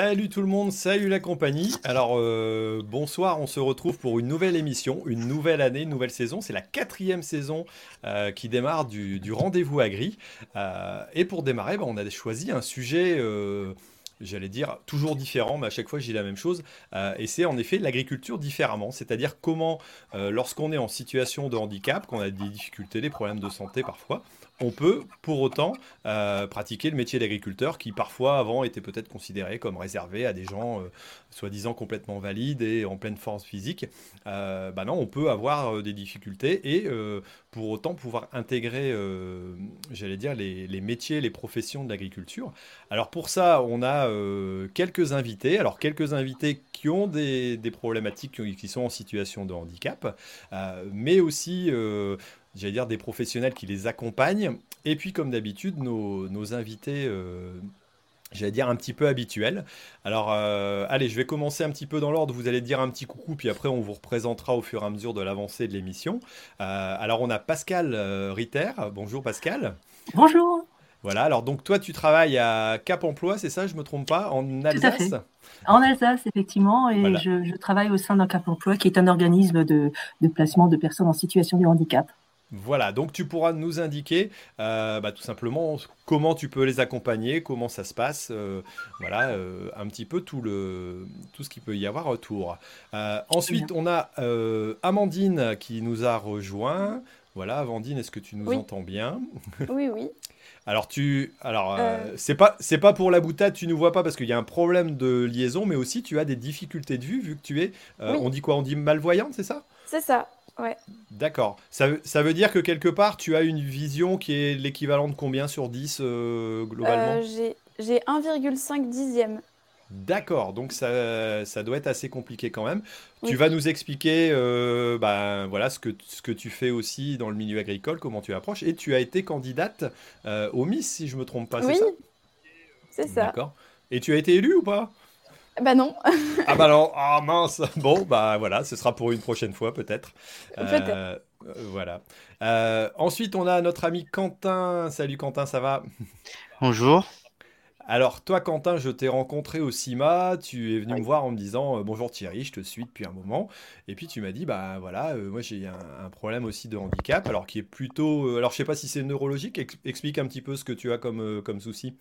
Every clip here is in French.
Salut tout le monde, salut la compagnie. Alors euh, bonsoir, on se retrouve pour une nouvelle émission, une nouvelle année, une nouvelle saison. C'est la quatrième saison euh, qui démarre du, rendez-vous agri. Euh, et pour démarrer, bah, on a choisi un sujet j'allais dire, toujours différent, mais à chaque fois, j'ai la même chose. Et c'est en effet l'agriculture différemment, c'est-à-dire comment, lorsqu'on est en situation de handicap, qu'on a des difficultés, des problèmes de santé parfois, on peut pour autant euh, pratiquer le métier d'agriculteur qui parfois avant était peut-être considéré comme réservé à des gens soi-disant complètement valides et en pleine force physique. bah non, on peut avoir des difficultés et pour autant pouvoir intégrer, j'allais dire, les, métiers, les professions de l'agriculture. Alors pour ça, on a euh, quelques invités. Alors, quelques invités qui ont des, problématiques, qui, sont en situation de handicap, euh, mais aussi, euh, j'allais dire, des professionnels qui les accompagnent. Et puis, comme d'habitude, nos, invités j'allais dire un petit peu habituels. Alors, allez, je vais commencer un petit peu dans l'ordre. Vous allez dire un petit coucou, puis après, on vous représentera au fur et à mesure de l'avancée de l'émission. alors, on a Pascal Ritter. Bonjour, Pascal. Bonjour. Voilà, alors donc toi tu travailles à Cap Emploi, c'est ça, je me trompe pas, en Alsace En Alsace, effectivement, et je, travaille au sein d'un Cap Emploi qui est un organisme de, placement de personnes en situation de handicap. Voilà, donc tu pourras nous indiquer euh, bah, tout simplement comment tu peux les accompagner, comment ça se passe, euh, voilà, euh, un petit peu tout, le, tout ce qu'il peut y avoir autour. ensuite, on a Amandine qui nous a rejoint. Voilà, Amandine, est-ce que tu nous entends bien? Oui, oui. Alors tu, alors c'est pas c'est pas pour la boutade, tu ne vois pas parce qu'il y a un problème de liaison, mais aussi tu as des difficultés de vue vu que tu es, on dit quoi, on dit malvoyante, c'est ça? C'est ça, ouais. D'accord. Ça, ça, veut dire que quelque part tu as une vision qui est l'équivalent de combien sur 10 globalement J'ai 1,5 dixième. D'accord, donc ça, ça, doit être assez compliqué quand même. Tu vas nous expliquer euh, ben, voilà, ce, que, ce que tu fais aussi dans le milieu agricole, comment tu approches. Et tu as été candidate euh, au Miss, si je ne me trompe pas, c'est ça? C'est ça. D'accord. Et tu as été élue ou pas? Bah non. ah bah non, ah mince. Bon, bah voilà, ce sera pour une prochaine fois peut-être. Peut-être. Euh, voilà. ensuite, on a notre ami Quentin. Salut Quentin, ça va? Bonjour. Alors, toi, Quentin, je t'ai rencontré au CIMA. Tu es venu me voir en me disant euh, Bonjour Thierry, je te suis depuis un moment. Et puis, tu m'as dit Bah voilà, euh, moi j'ai un, problème aussi de handicap, alors qui est plutôt. Euh, alors, je sais pas si c'est neurologique. explique un petit peu ce que tu as comme, comme souci.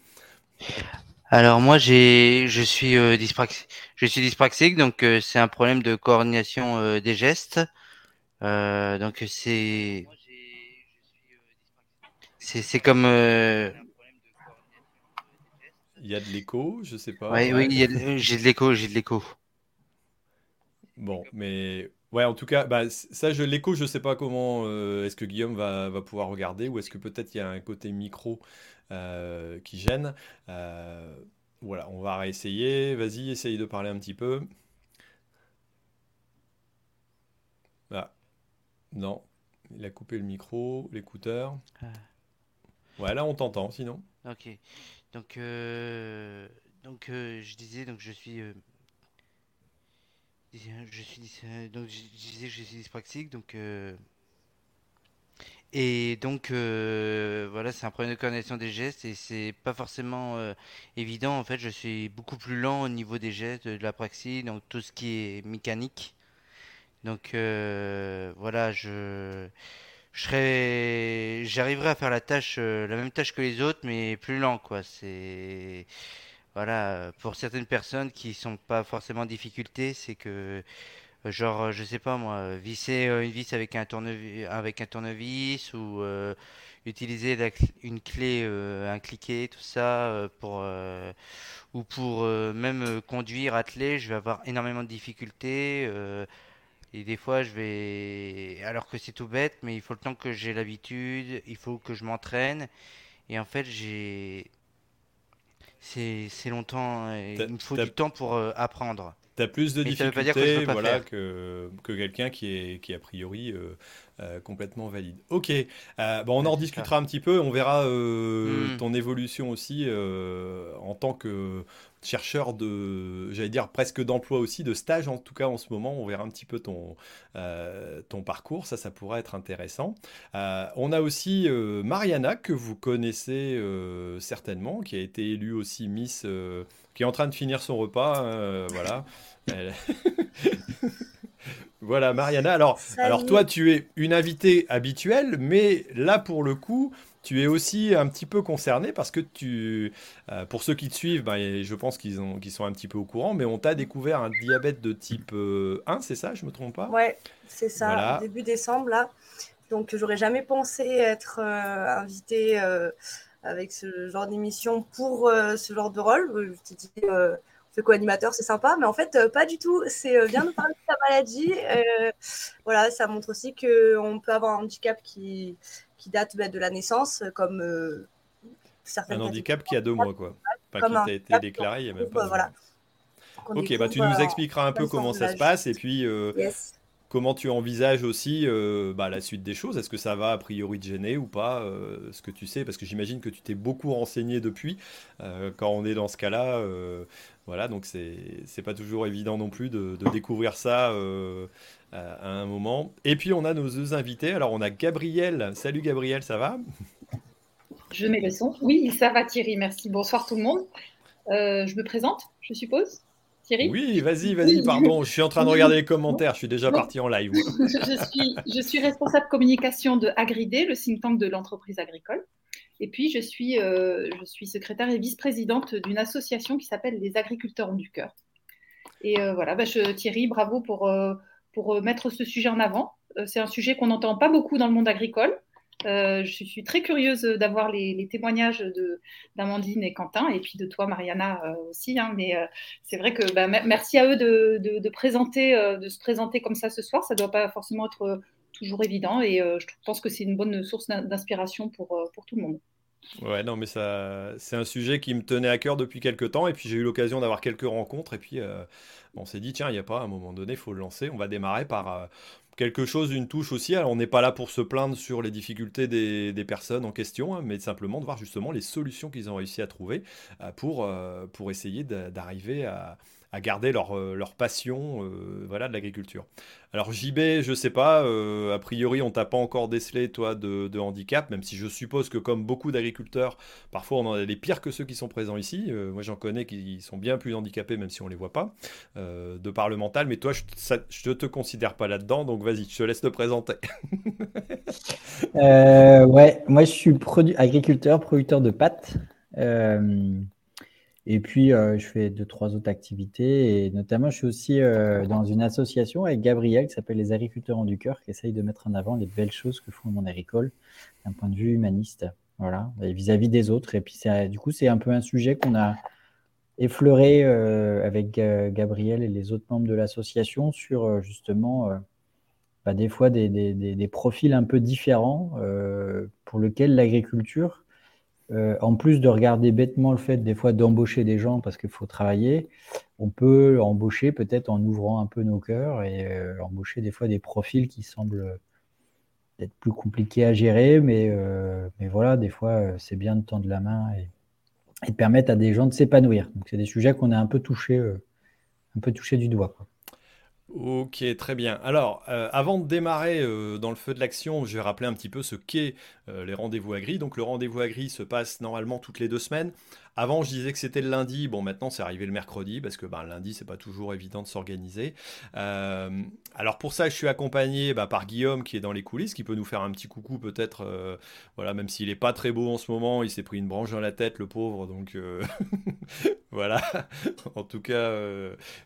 Alors, moi, j'ai, je, suis, je suis dyspraxique, donc c'est un problème de coordination des gestes. donc, c'est. C'est comme il y a de l'écho, je sais pas. oui, j'ai de l'écho, j'ai de l'écho. Bon, mais ouais, en tout cas, bah, ça, je l'écho, je sais pas comment. Euh, est-ce que Guillaume va, pouvoir regarder ou est-ce que peut-être il y a un côté micro euh, qui gêne. Euh, voilà, on va réessayer. Vas-y, essaye de parler un petit peu. Ah, non, il a coupé le micro, l'écouteur. Ah. Ouais, là on t'entend sinon. Ok. Donc, euh, donc euh, je disais, donc je suis, euh, je suis, donc je disais, je suis dyspraxique, donc et donc voilà, c'est un problème de coordination des gestes et c'est pas forcément évident. En fait, je suis beaucoup plus lent au niveau des gestes, de la praxie, donc tout ce qui est mécanique. Donc voilà, je je j'arriverai à faire la tâche, euh, la même tâche que les autres, mais plus lent, quoi. C'est, voilà, pour certaines personnes qui sont pas forcément en difficulté, c'est que, euh, genre, je sais pas moi, visser euh, une vis avec un tournevis, avec un tournevis ou utiliser une clé, un cliquet, tout ça, pour ou pour même conduire, atteler, je vais avoir énormément de difficultés. Et des fois, je vais. Alors que c'est tout bête, mais il faut le temps que j'ai l'habitude, il faut que je m'entraîne. Et en fait, j'ai. C'est longtemps. Il me faut du temps pour euh, apprendre. Tu as plus de difficultés voilà, que, que quelqu'un qui est, qui a priori euh, euh, complètement valide. Ok, bon, on en rediscutera un petit peu, on verra hmm. ton évolution aussi en tant que chercheur de, j'allais dire presque d'emploi aussi, de stage en tout cas en ce moment. On verra un petit peu ton, euh, ton parcours, ça, ça pourrait être intéressant. Euh, on a aussi euh, Mariana que vous connaissez certainement, qui a été élue aussi Miss qui est en train de finir son repas. voilà. voilà, Mariana. Alors, alors, toi, tu es une invitée habituelle, mais là, pour le coup, tu es aussi un petit peu concerné parce que tu, euh, pour ceux qui te suivent, ben, je pense qu'ils sont un petit peu au courant, mais on t'a découvert un diabète de type 1, euh, c'est ça, je me trompe pas? Ouais, c'est ça, début décembre là. Donc j'aurais jamais pensé être euh, invité avec ce genre d'émission pour ce genre de rôle. Je t'ai dit, fait co-animateur, c'est sympa, mais en fait, pas du tout. C'est bien de parler de ta maladie. voilà, ça montre aussi qu'on peut avoir un handicap qui, qui date bah, de la naissance, comme euh, certains. Un handicap qui a deux mois, quoi. Pas qui t'a été déclaré, il n'y a même pas. Voilà. Ok, bah, tu nous expliqueras un peu comment ça se passe et puis euh, comment tu envisages aussi euh, bah, la suite des choses? Est-ce que ça va a priori te gêner ou pas Ce que tu sais, parce que j'imagine que tu t'es beaucoup renseigné depuis. quand on est dans ce cas-là, voilà, donc c'est pas toujours évident non plus de, de découvrir ça à un moment. Et puis on a nos deux invités. Alors on a Gabriel. Salut Gabriel, ça va? Je mets le son. Oui, ça va Thierry, merci. Bonsoir tout le monde. Euh, je me présente, je suppose? Thierry Oui, vas-y, vas-y, pardon. Je suis en train de regarder les commentaires. Je suis déjà parti en live. je, suis, je suis responsable communication de Agridé, le think tank de l'entreprise agricole. Et puis, je suis, euh, je suis secrétaire et vice-présidente d'une association qui s'appelle Les Agriculteurs du Cœur. Et euh, voilà, bah, je, Thierry, bravo pour, pour euh, mettre ce sujet en avant. C'est un sujet qu'on n'entend pas beaucoup dans le monde agricole. Euh, je suis très curieuse d'avoir les, témoignages d'Amandine et Quentin, et puis de toi, Mariana, aussi. Hein. mais c'est vrai que bah, merci à eux de, présenter, de se présenter comme ça ce soir. Ça ne doit pas forcément être toujours évident, et je pense que c'est une bonne source d'inspiration pour, tout le monde. Ouais, non, mais c'est un sujet qui me tenait à cœur depuis quelques temps, et puis j'ai eu l'occasion d'avoir quelques rencontres, et puis euh, on s'est dit, tiens, il n'y a pas, à un moment donné, il faut le lancer, on va démarrer par euh, quelque chose, une touche aussi. Alors, on n'est pas là pour se plaindre sur les difficultés des, personnes en question, hein, mais simplement de voir justement les solutions qu'ils ont réussi à trouver euh, pour, pour essayer d'arriver à à garder leur, euh, leur passion euh, voilà, de l'agriculture. Alors JB, je sais pas, euh, a priori on t'a pas encore décelé toi de, handicap, même si je suppose que comme beaucoup d'agriculteurs, parfois on en a des pires que ceux qui sont présents ici. moi j'en connais qui sont bien plus handicapés même si on les voit pas, de par le mental, mais toi je, ne te considère pas là-dedans, donc vas-y, je te laisse te présenter. ouais, moi je suis agriculteur, producteur de pâtes. Et puis, euh, je fais deux, trois autres activités. Et notamment, je suis aussi euh, dans une association avec Gabriel qui s'appelle Les Agriculteurs en du Cœur, qui essaye de mettre en avant les belles choses que font le monde agricole d'un point de vue humaniste. Voilà, vis-à-vis des autres. Et puis, du coup, c'est un peu un sujet qu'on a effleuré euh, avec Gabriel et les autres membres de l'association sur justement bah, des fois des, des, profils un peu différents pour lesquels l'agriculture euh, en plus de regarder bêtement le fait des fois d'embaucher des gens parce qu'il faut travailler, on peut embaucher peut-être en ouvrant un peu nos cœurs et euh, embaucher des fois des profils qui semblent être plus compliqués à gérer, mais, euh, mais voilà, des fois c'est bien de tendre la main et, de permettre à des gens de s'épanouir. Donc c'est des sujets qu'on a un peu touchés, un peu touché du doigt. Ok, très bien. Alors, euh, avant de démarrer euh, dans le feu de l'action, je vais rappeler un petit peu ce qu'est euh, les rendez-vous agri. Donc, le rendez-vous agri se passe normalement toutes les deux semaines. Avant, je disais que c'était le lundi. Bon, maintenant, c'est arrivé le mercredi parce que ben, lundi, c'est pas toujours évident de s'organiser. Euh, alors, pour ça, je suis accompagné bah, par Guillaume qui est dans les coulisses, qui peut nous faire un petit coucou peut-être. Euh, voilà, même s'il est pas très beau en ce moment, il s'est pris une branche dans la tête, le pauvre. Donc, euh, voilà. en tout cas,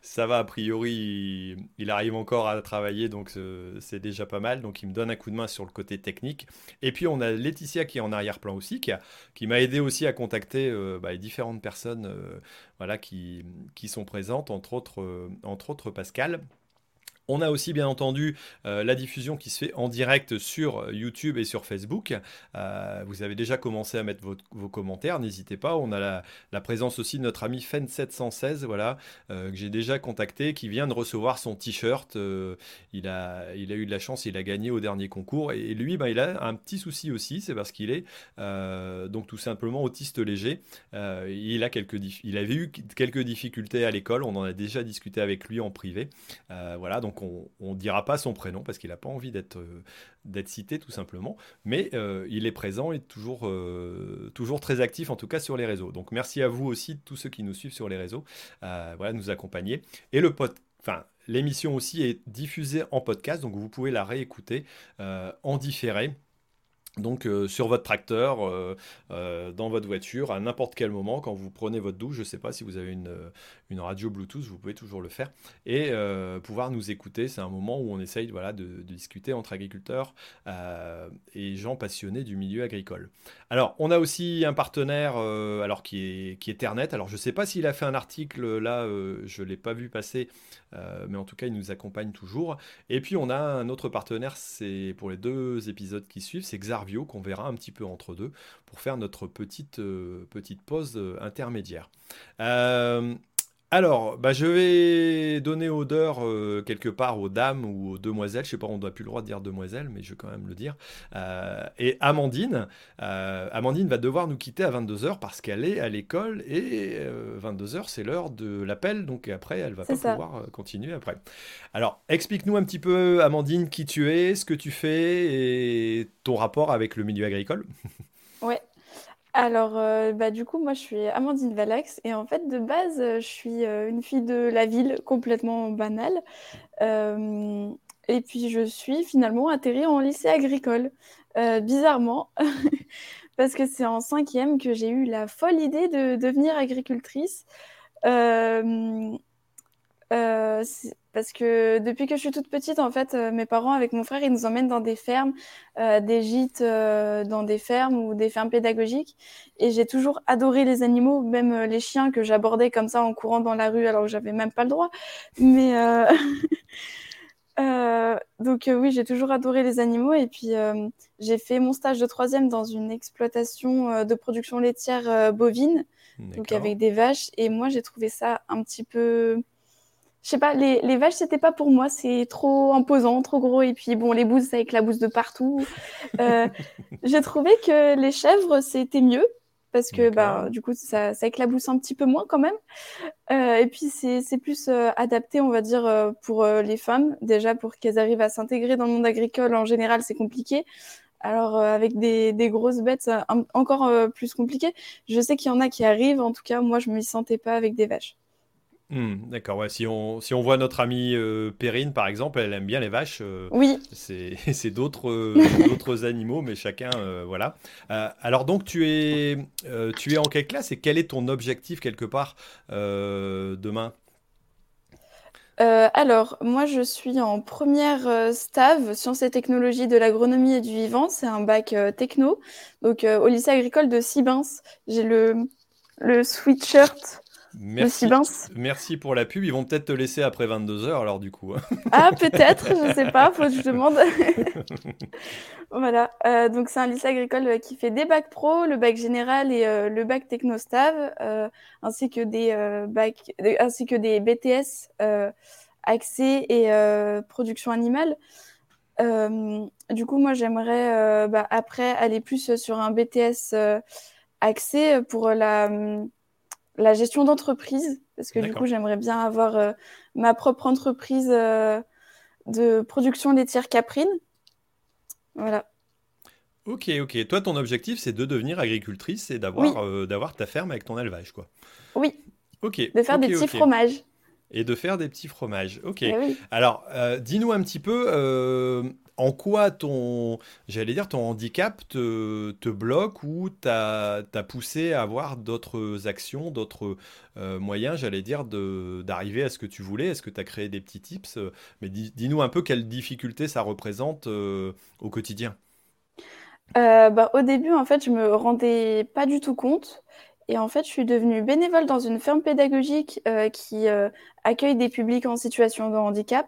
ça va. A priori, il, arrive encore à travailler, donc c'est déjà pas mal. Donc, il me donne un coup de main sur le côté technique. Et puis, on a Laetitia qui est en arrière-plan aussi, qui, qui m'a aidé aussi à contacter bah, différentes personnes euh, voilà, qui, sont présentes, entre autres, euh, entre autres Pascal. On a aussi bien entendu euh, la diffusion qui se fait en direct sur YouTube et sur Facebook. Euh, vous avez déjà commencé à mettre vos, commentaires, n'hésitez pas. On a la, présence aussi de notre ami Fen716, voilà, euh, que j'ai déjà contacté, qui vient de recevoir son t-shirt. il, a, eu de la chance, il a gagné au dernier concours. Et, lui, ben, il a un petit souci aussi, c'est parce qu'il est donc tout simplement autiste léger. il avait eu quelques difficultés à l'école, on en a déjà discuté avec lui en privé. voilà, donc on ne dira pas son prénom parce qu'il n'a pas envie d'être d'être cité tout simplement, mais il est présent et toujours, toujours très actif en tout cas sur les réseaux. Donc merci à vous aussi, tous ceux qui nous suivent sur les réseaux, voilà, nous accompagner. Et le enfin, l'émission aussi est diffusée en podcast, donc vous pouvez la réécouter en différé donc euh, sur votre tracteur, euh, euh, dans votre voiture, à n'importe quel moment, quand vous prenez votre douche, je ne sais pas si vous avez une, une, radio Bluetooth, vous pouvez toujours le faire, et pouvoir nous écouter. C'est un moment où on essaye voilà, de, discuter entre agriculteurs et gens passionnés du milieu agricole. Alors, on a aussi un partenaire alors qui, est, qui est Ternet. Alors, je ne sais pas s'il a fait un article, là, je ne l'ai pas vu passer, mais en tout cas, il nous accompagne toujours. Et puis, on a un autre partenaire, c'est pour les deux épisodes qui suivent, c'est Xar qu'on verra un petit peu entre deux pour faire notre petite, euh, petite pause euh, intermédiaire. Euh, alors, bah, je vais donner odeur euh, quelque part aux dames ou aux demoiselles. Je sais pas, on doit plus le droit de dire demoiselle, mais je vais quand même le dire. Euh, et Amandine, euh, Amandine va devoir nous quitter à 22h parce qu'elle est à l'école et 22h c'est l'heure de l'appel, donc après elle va pas pouvoir continuer après. Alors, explique-nous un petit peu, Amandine, qui tu es, ce que tu fais et ton rapport avec le milieu agricole. Alors, euh, bah, du coup, moi, je suis Amandine Valax et en fait, de base, je suis euh, une fille de la ville complètement banale. et puis, je suis finalement atterrie en lycée agricole, euh, bizarrement, parce que c'est en cinquième que j'ai eu la folle idée de devenir agricultrice. Euh, parce que depuis que je suis toute petite, en fait, euh, mes parents, avec mon frère, ils nous emmènent dans des fermes, euh, des gîtes dans des fermes ou des fermes pédagogiques. Et j'ai toujours adoré les animaux, même les chiens que j'abordais comme ça en courant dans la rue alors que j'avais même pas le droit. Mais donc oui, j'ai toujours adoré les animaux. Et puis j'ai fait mon stage de troisième dans une exploitation de production laitière bovine, donc avec des vaches. Et moi, j'ai trouvé ça un petit peu je sais pas, les, les vaches, c'était pas pour moi. C'est trop imposant, trop gros. Et puis, bon, les bouses, ça éclabousse de partout. Euh, j'ai trouvé que les chèvres, c'était mieux. Parce que, bah, du coup, ça, ça, éclabousse un petit peu moins quand même. Euh, et puis, c'est plus euh, adapté, on va dire, euh, pour euh, les femmes. Déjà, pour qu'elles arrivent à s'intégrer dans le monde agricole, en général, c'est compliqué. Alors, avec des, des grosses bêtes, c'est encore plus compliqué. Je sais qu'il y en a qui arrivent. En tout cas, moi, je ne m'y sentais pas avec des vaches. Hmm, d'accord, ouais. Si on, si on voit notre amie euh, Perrine, par exemple, elle aime bien les vaches. Euh, oui. C'est d'autres euh, d'autres animaux, mais chacun, voilà. alors donc, tu es, tu es en quelle classe et quel est ton objectif quelque part demain? Alors, moi, je suis en première STAV, Sciences et Technologies de l'agronomie et du vivant. C'est un bac techno, donc au lycée agricole de Sibins. J'ai le, le sweatshirt Merci, merci pour la pub. Ils vont peut-être te laisser après 22 heures, alors du coup. Ah, peut-être, je sais pas, faut que je demande. voilà, euh, donc c'est un lycée agricole euh, qui fait des bacs pro, le bac général et euh, le bac technostav, ainsi que des bacs, ainsi que des BTS accès et production animale. du coup, moi, j'aimerais bah, après aller plus sur un BTS accès pour la la gestion d'entreprise, parce que du coup, j'aimerais bien avoir euh, ma propre entreprise euh, de production laitière caprine. Voilà. Ok, ok. Toi, ton objectif, c'est de devenir agricultrice et d'avoir euh, d'avoir ta ferme avec ton élevage, quoi. Oui. Ok. De faire des petits fromages. Et de faire des petits fromages. Ok. Eh Alors, dis-nous un petit peu, en quoi ton, j'allais dire, ton handicap te, te bloque ou t'a poussé à avoir d'autres actions, d'autres euh, moyens, j'allais dire, d'arriver à ce que tu voulais? Est-ce que tu as créé des petits tips? Mais dis-nous un peu quelles difficultés ça représente euh, au quotidien. Euh, bah, au début, en fait, je me rendais pas du tout compte. Et en fait, je suis devenue bénévole dans une ferme pédagogique qui accueille des publics en situation de handicap.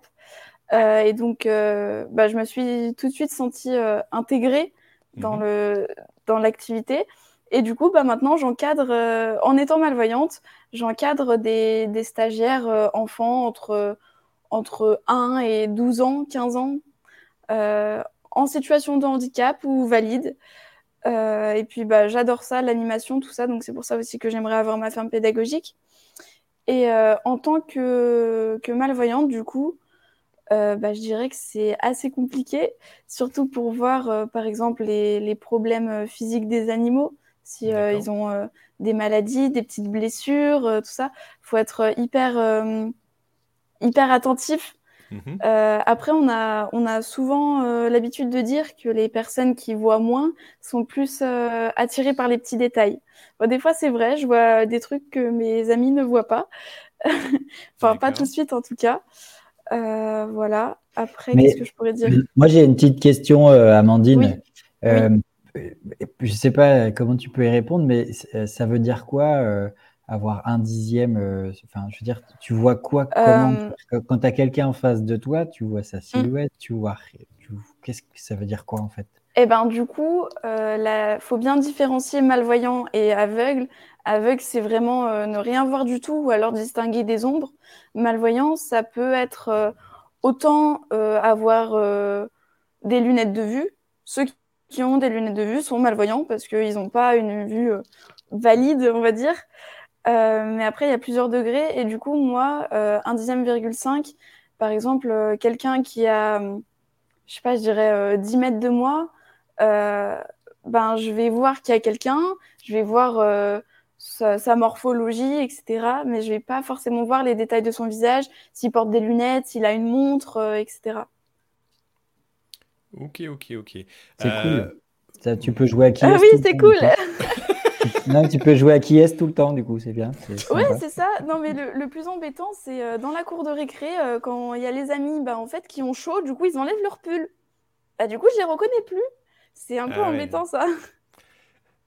Euh, et donc, euh, bah, je me suis tout de suite sentie euh, intégrée dans mhm. le dans l'activité. Et du coup, bah, maintenant, j'encadre, en étant malvoyante, j'encadre des, des, stagiaires enfants entre, entre 1 et 12 ans, 15 ans, en situation de handicap ou valide. Et puis, bah, j'adore ça, l'animation, tout ça. Donc, c'est pour ça aussi que j'aimerais avoir ma ferme pédagogique. Et en tant que, que malvoyante, du coup, bah, je dirais que c'est assez compliqué, surtout pour voir, par exemple, les, les, problèmes physiques des animaux. Si ils ont des maladies, des petites blessures, tout ça, il faut être hyper, hyper attentif Mhm. Euh, après, on a, on a souvent euh, l'habitude de dire que les personnes qui voient moins sont plus euh, attirées par les petits détails. des fois, c'est vrai, je vois des trucs que mes amis ne voient pas. enfin, pas tout de suite en tout cas. voilà. Après, qu'est-ce que je pourrais dire? Moi, j'ai une petite question, Amandine. Je ne sais pas comment tu peux y répondre, mais ça veut dire quoi avoir un dixième euh, Enfin, je veux dire, tu vois quoi comment, euh, Quand tu as quelqu'un en face de toi, tu vois sa mmh. silhouette, tu vois. Qu'est-ce que ça veut dire quoi en fait? Eh ben, du coup, il euh, faut bien différencier malvoyant et aveugle. Aveugle, c'est vraiment ne rien voir du tout ou alors distinguer des ombres. Malvoyant, ça peut être autant avoir des lunettes de vue. Ceux qui ont des lunettes de vue sont malvoyants parce qu'ils n'ont pas une vue valide, on va dire. Euh, mais après, il y a plusieurs degrés. Et du coup, moi, euh, un dixième virgule 5, par exemple, euh, quelqu'un qui a, je sais pas, je dirais 10 mètres de moi, ben, je vais voir qu'il y a quelqu'un, je vais voir sa, morphologie, etc. Mais je vais pas forcément voir les détails de son visage, s'il porte des lunettes, s'il a une montre, etc. Ok, ok, ok. C'est cool. Ça, tu peux jouer à qui Ah oui, c'est cool. non, tu peux jouer à qui est tout le temps, du coup, c'est bien. Ouais, c'est ça. Non, mais le, plus embêtant, c'est euh, dans la cour de récré, euh, quand il y a les amis bah, en fait, qui ont chaud, du coup, ils enlèvent leur pull. Bah, du coup, je les reconnais plus. C'est un peu ah embêtant, ça.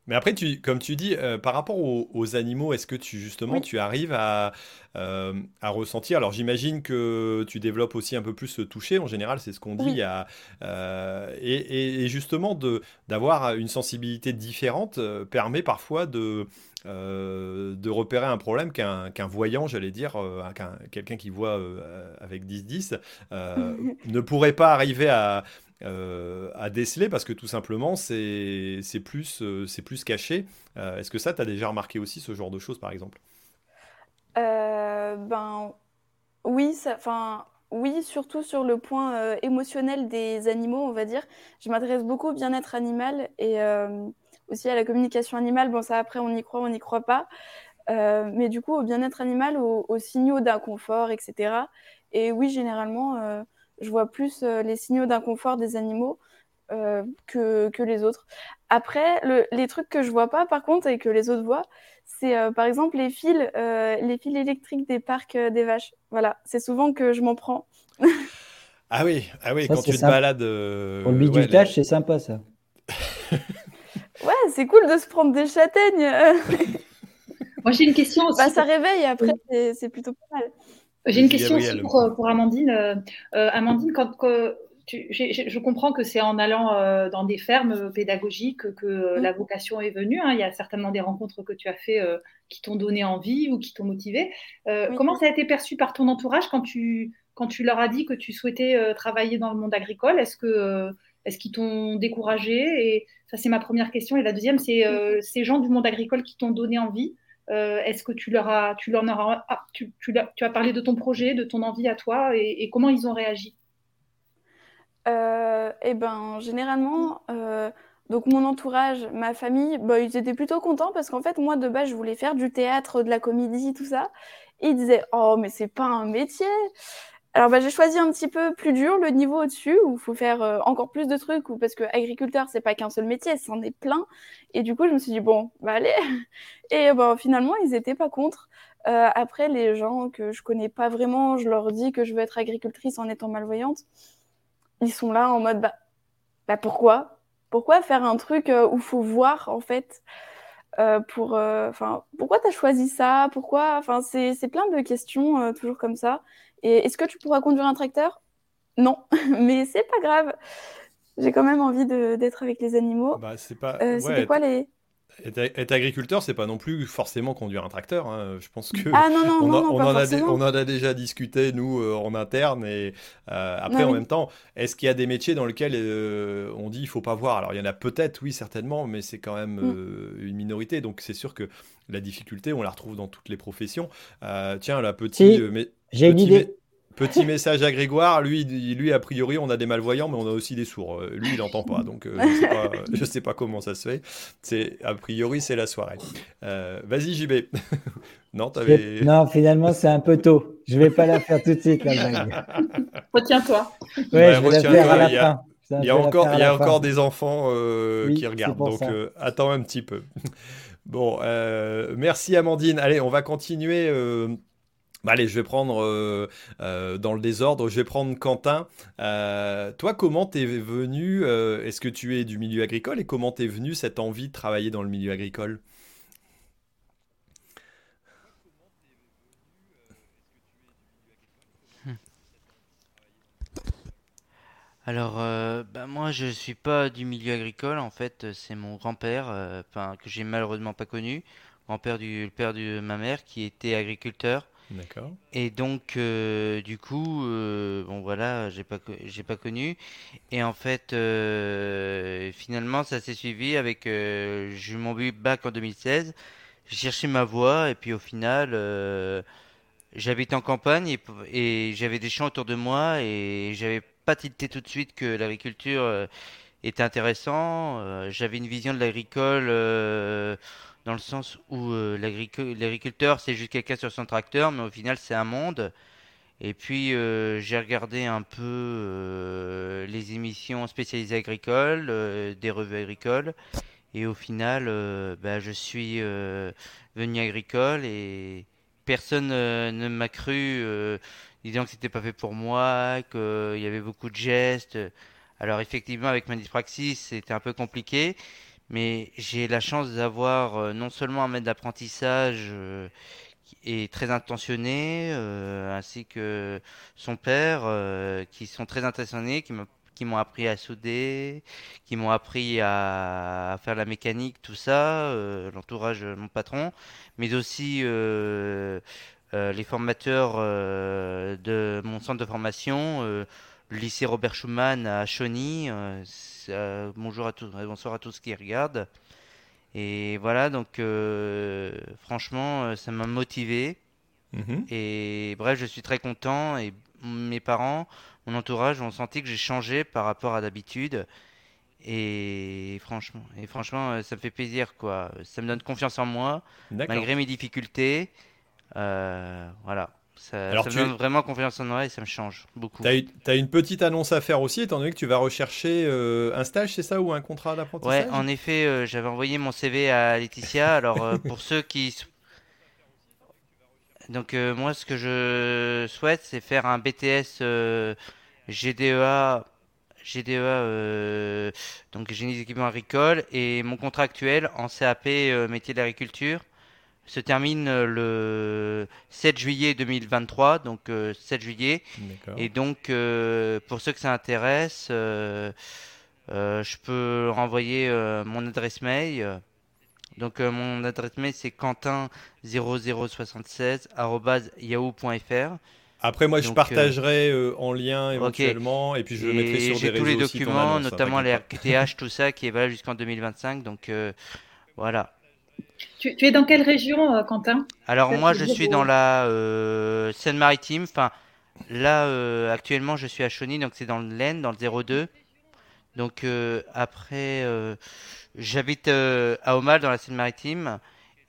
Mais après, tu, comme tu dis, euh, par rapport aux, animaux, est-ce que tu justement tu arrives à, euh, à ressentir? Alors j'imagine que tu développes aussi un peu plus ce toucher. En général, c'est ce qu'on dit. À, euh, et, et, justement, d'avoir une sensibilité différente permet parfois de de repérer un problème qu'un voyant, j'allais dire, quelqu'un qui voit avec 10-10, ne pourrait pas arriver à, euh, à déceler parce que tout simplement c'est plus, euh, c'est plus caché. Euh, est-ce que ça, tu as déjà remarqué aussi ce genre de choses par exemple? Ben oui, enfin. Oui, surtout sur le point émotionnel des animaux, on va dire. Je m'adresse beaucoup au bien-être animal et aussi à la communication animale. Bon, ça, après, on y croit, on n'y croit pas. mais du coup, au bien-être animal, aux signaux d'inconfort, etc. Et oui, généralement, je vois plus euh, les signaux d'inconfort des animaux euh, que, que, les autres. Après, le, les trucs que je vois pas, par contre, et que les autres voient, c'est euh, par exemple les fils, les fils électriques des parcs des vaches. Voilà, c'est souvent que je m'en prends. ah oui, ah oui, quand tu te balades. Pour le bidutage, c'est sympa ça. ouais, c'est cool de se prendre des châtaignes. Moi, j'ai une question aussi. Bah, ça réveille, après, c'est plutôt pas mal. J'ai une question aussi pour, euh, pour Amandine. Euh, euh, Amandine, quand, tu, je comprends que c'est en allant dans des fermes pédagogiques que la vocation est venue. Hein. Il y a certainement des rencontres que tu as fait qui t'ont donné envie ou qui t'ont motivé. Comment ça a été perçu par ton entourage quand tu, quand tu leur as dit que tu souhaitais travailler dans le monde agricole? Est-ce que est-ce qu'ils t'ont découragé? Et ça, c'est ma première question. Et la deuxième, c'est ces gens du monde agricole qui t'ont donné envie? Euh, est-ce que tu leur as, tu leur as, ah, tu, as, parlé de ton projet, de ton envie à toi, et, comment ils ont réagi? Euh, Eh ben, généralement, euh, donc mon entourage, ma famille, bah, ils étaient plutôt contents parce qu'en fait, moi de base, je voulais faire du théâtre, de la comédie, tout ça. ils disaient, oh, mais c'est pas un métier. Alors bah, j'ai choisi un petit peu plus dur le niveau au-dessus où il faut faire euh, encore plus de trucs parce que agriculteur c'est pas qu'un seul métier, c'en est plein. Et du coup je me suis dit bon bah allez. Et bah, finalement ils étaient pas contre. Euh, après les gens que je connais pas vraiment, je leur dis que je veux être agricultrice en étant malvoyante. Ils sont là en mode bah, bah pourquoi? Pourquoi faire un truc euh, où faut voir en fait pour enfin pourquoi tu as choisi ça? Pourquoi? C'est plein de questions toujours comme ça. Et est-ce que tu pourras conduire un tracteur? Non, mais c'est pas grave. J'ai quand même envie d'être avec les animaux. Bah, c'est pas. Euh, c'était quoi les être, agriculteur, c'est pas non plus forcément conduire un tracteur. Hein. Je pense que ah, non, non, on, non, on, en a on, en a déjà discuté nous euh, en interne et euh, après en même temps, est-ce qu'il y a des métiers dans lesquels on dit il faut pas voir? Alors il y en a peut-être, oui certainement, mais c'est quand même mm. une minorité. Donc c'est sûr que la difficulté, on la retrouve dans toutes les professions. tiens, la petite. J'ai une idée. Petit message à Grégoire. Lui, lui, a priori, on a des malvoyants, mais on a aussi des sourds. Lui, il n'entend pas, donc je ne sais, pas comment ça se fait. C'est a priori, c'est la soirée. Vas-y, JB. non, avais... non, finalement, c'est un peu tôt. Je vais pas la faire tout de suite, la blague. Retiens-toi. Ouais, je vais la faire à la fin. Il y a encore, il y a encore des enfants euh, qui regardent, donc euh, attends un petit peu. bon, euh, merci Amandine. Allez, on va continuer. Bah, allez, je vais prendre dans le désordre, je vais prendre Quentin. toi, comment t'es venu Est-ce que tu es du milieu agricole et comment t'es venu cette envie de travailler dans le milieu agricole? Alors, euh, bah, moi, je suis pas du milieu agricole. En fait, c'est mon grand-père, euh, que j'ai malheureusement pas connu, grand-père du le père de ma mère, qui était agriculteur. D'accord. Et donc, euh, du coup, bon voilà, j'ai pas j'ai pas connu. Et en fait, finalement, ça s'est suivi avec. j'ai eu mon bac en 2016. J'ai cherché ma voie et puis au final, j'habite en campagne et, et j'avais des champs autour de moi et j'avais pas tilté tout de suite que l'agriculture euh, était intéressant. Euh, j'avais une vision de l'agricole euh, dans le sens où l'agriculteur c'est juste quelqu'un sur son tracteur, mais au final c'est un monde. Et puis j'ai regardé un peu les émissions spécialisées agricoles, des revues agricoles. Et au final, bah, je suis venu agricole et personne ne m'a cru disant que c'était pas fait pour moi, qu'il y avait beaucoup de gestes. Alors effectivement, avec ma dyspraxie, c'était un peu compliqué, mais j'ai la chance d'avoir euh, non seulement un maître d'apprentissage euh, qui est très intentionné, euh, ainsi que son père, qui sont très intentionnés, qui m'ont appris à souder, qui m'ont appris à, faire la mécanique, tout ça, l'entourage de mon patron, mais aussi euh, les formateurs euh, de mon centre de formation, euh, le lycée Robert Schumann à Chauny. bonjour à tous, bonsoir à tous qui regardent. Et voilà, donc franchement, ça m'a motivé. Mhm. Et bref, je suis très content. Et mes parents, mon entourage ont senti que j'ai changé par rapport à d'habitude. Et franchement, et franchement, ça me fait plaisir, quoi. Ça me donne confiance en moi, malgré mes difficultés. Euh, voilà. Ça, Alors me donne vraiment confiance en moi et ça me change beaucoup. Tu as, une petite annonce à faire aussi, étant donné que tu vas rechercher euh, un stage, c'est ça, ou un contrat d'apprentissage? Ouais, en effet, euh, j'avais envoyé mon CV à Laetitia. Alors, pour ceux qui. Donc, moi, ce que je souhaite, c'est faire un BTS GDEA. GDEA, donc génie des équipements agricoles, et mon contrat actuel en CAP métier d'agriculture se termine euh, le 7 juillet 2023, donc 7 euh, juillet. Et donc, euh, pour ceux que ça intéresse, je peux renvoyer mon adresse mail. Donc, mon adresse mail, c'est quentin0076.yahoo.fr. Après, moi, je partagerai en lien éventuellement, et puis je le mettrai sur des réseaux. Tous les documents, notamment les RQTH, tout ça, qui est valable jusqu'en 2025. Donc, voilà. Tu, es dans quelle région, euh, Quentin? Alors moi, je suis dans la euh, Seine-Maritime. Enfin, là, euh, actuellement, je suis à Chauny, donc c'est dans l'Aisne, dans le 02. Donc après, j'habite à Aumale, dans la Seine-Maritime.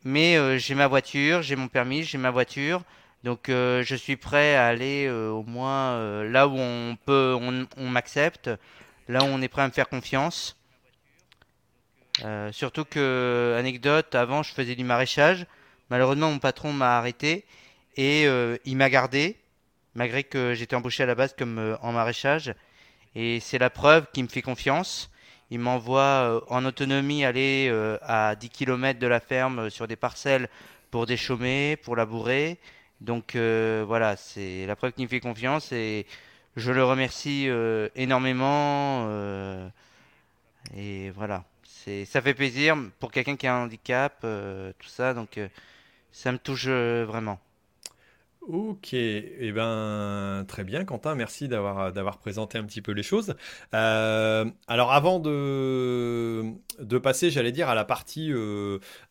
Mais j'ai ma voiture, j'ai mon permis, j'ai ma voiture. Donc je suis prêt à aller au moins là où on peut, on m'accepte, là où on est prêt à me faire confiance. Euh, surtout que, anecdote, avant je faisais du maraîchage. Malheureusement, mon patron m'a arrêté et euh, il m'a gardé, malgré que j'étais embauché à la base comme euh, en maraîchage. Et c'est la preuve qu'il me fait confiance. Il m'envoie en autonomie aller à 10 km de la ferme sur des parcelles pour déchaumer, pour labourer. Donc voilà, c'est la preuve qu'il me fait confiance et je le remercie énormément. et voilà ça fait plaisir pour quelqu'un qui a un handicap, euh, tout ça, donc euh, ça me touche euh, vraiment. Ok, eh ben très bien Quentin, merci d'avoir d'avoir présenté un petit peu les choses. alors avant de de passer, j'allais dire, à la partie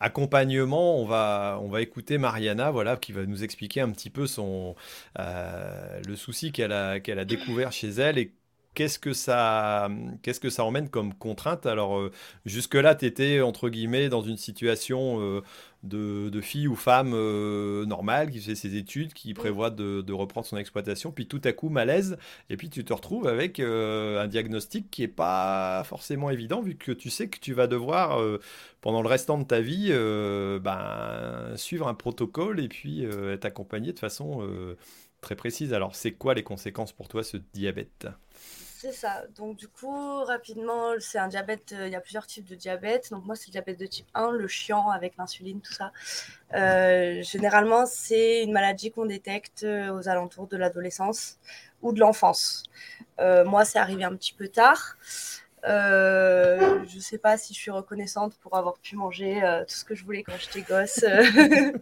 accompagnement. On va, on va écouter Mariana, voilà, qui va nous expliquer un petit peu son, le souci qu'elle a, qu'elle a découvert chez elle et qu'est-ce que ça, qu'est-ce que ça emmène comme contrainte? Alors, euh, jusque-là, tu étais, entre guillemets, dans une situation euh, de, de, fille ou femme euh, normale qui fait ses études, qui prévoit de, de, reprendre son exploitation, puis tout à coup, malaise, et puis tu te retrouves avec un diagnostic qui n'est pas forcément évident, vu que tu sais que tu vas devoir, pendant le restant de ta vie, ben, suivre un protocole et puis être accompagné de façon très précise. Alors, c'est quoi les conséquences pour toi, ce diabète? C'est ça. Donc, du coup, rapidement, c'est un diabète. Euh, il y a plusieurs types de diabète. Donc, moi, c'est le diabète de type 1, le chiant avec l'insuline, tout ça. Euh, généralement, c'est une maladie qu'on détecte euh, aux alentours de l'adolescence ou de l'enfance. moi, c'est arrivé un petit peu tard. Euh, je sais pas si je suis reconnaissante pour avoir pu manger euh, tout ce que je voulais quand j'étais gosse, euh,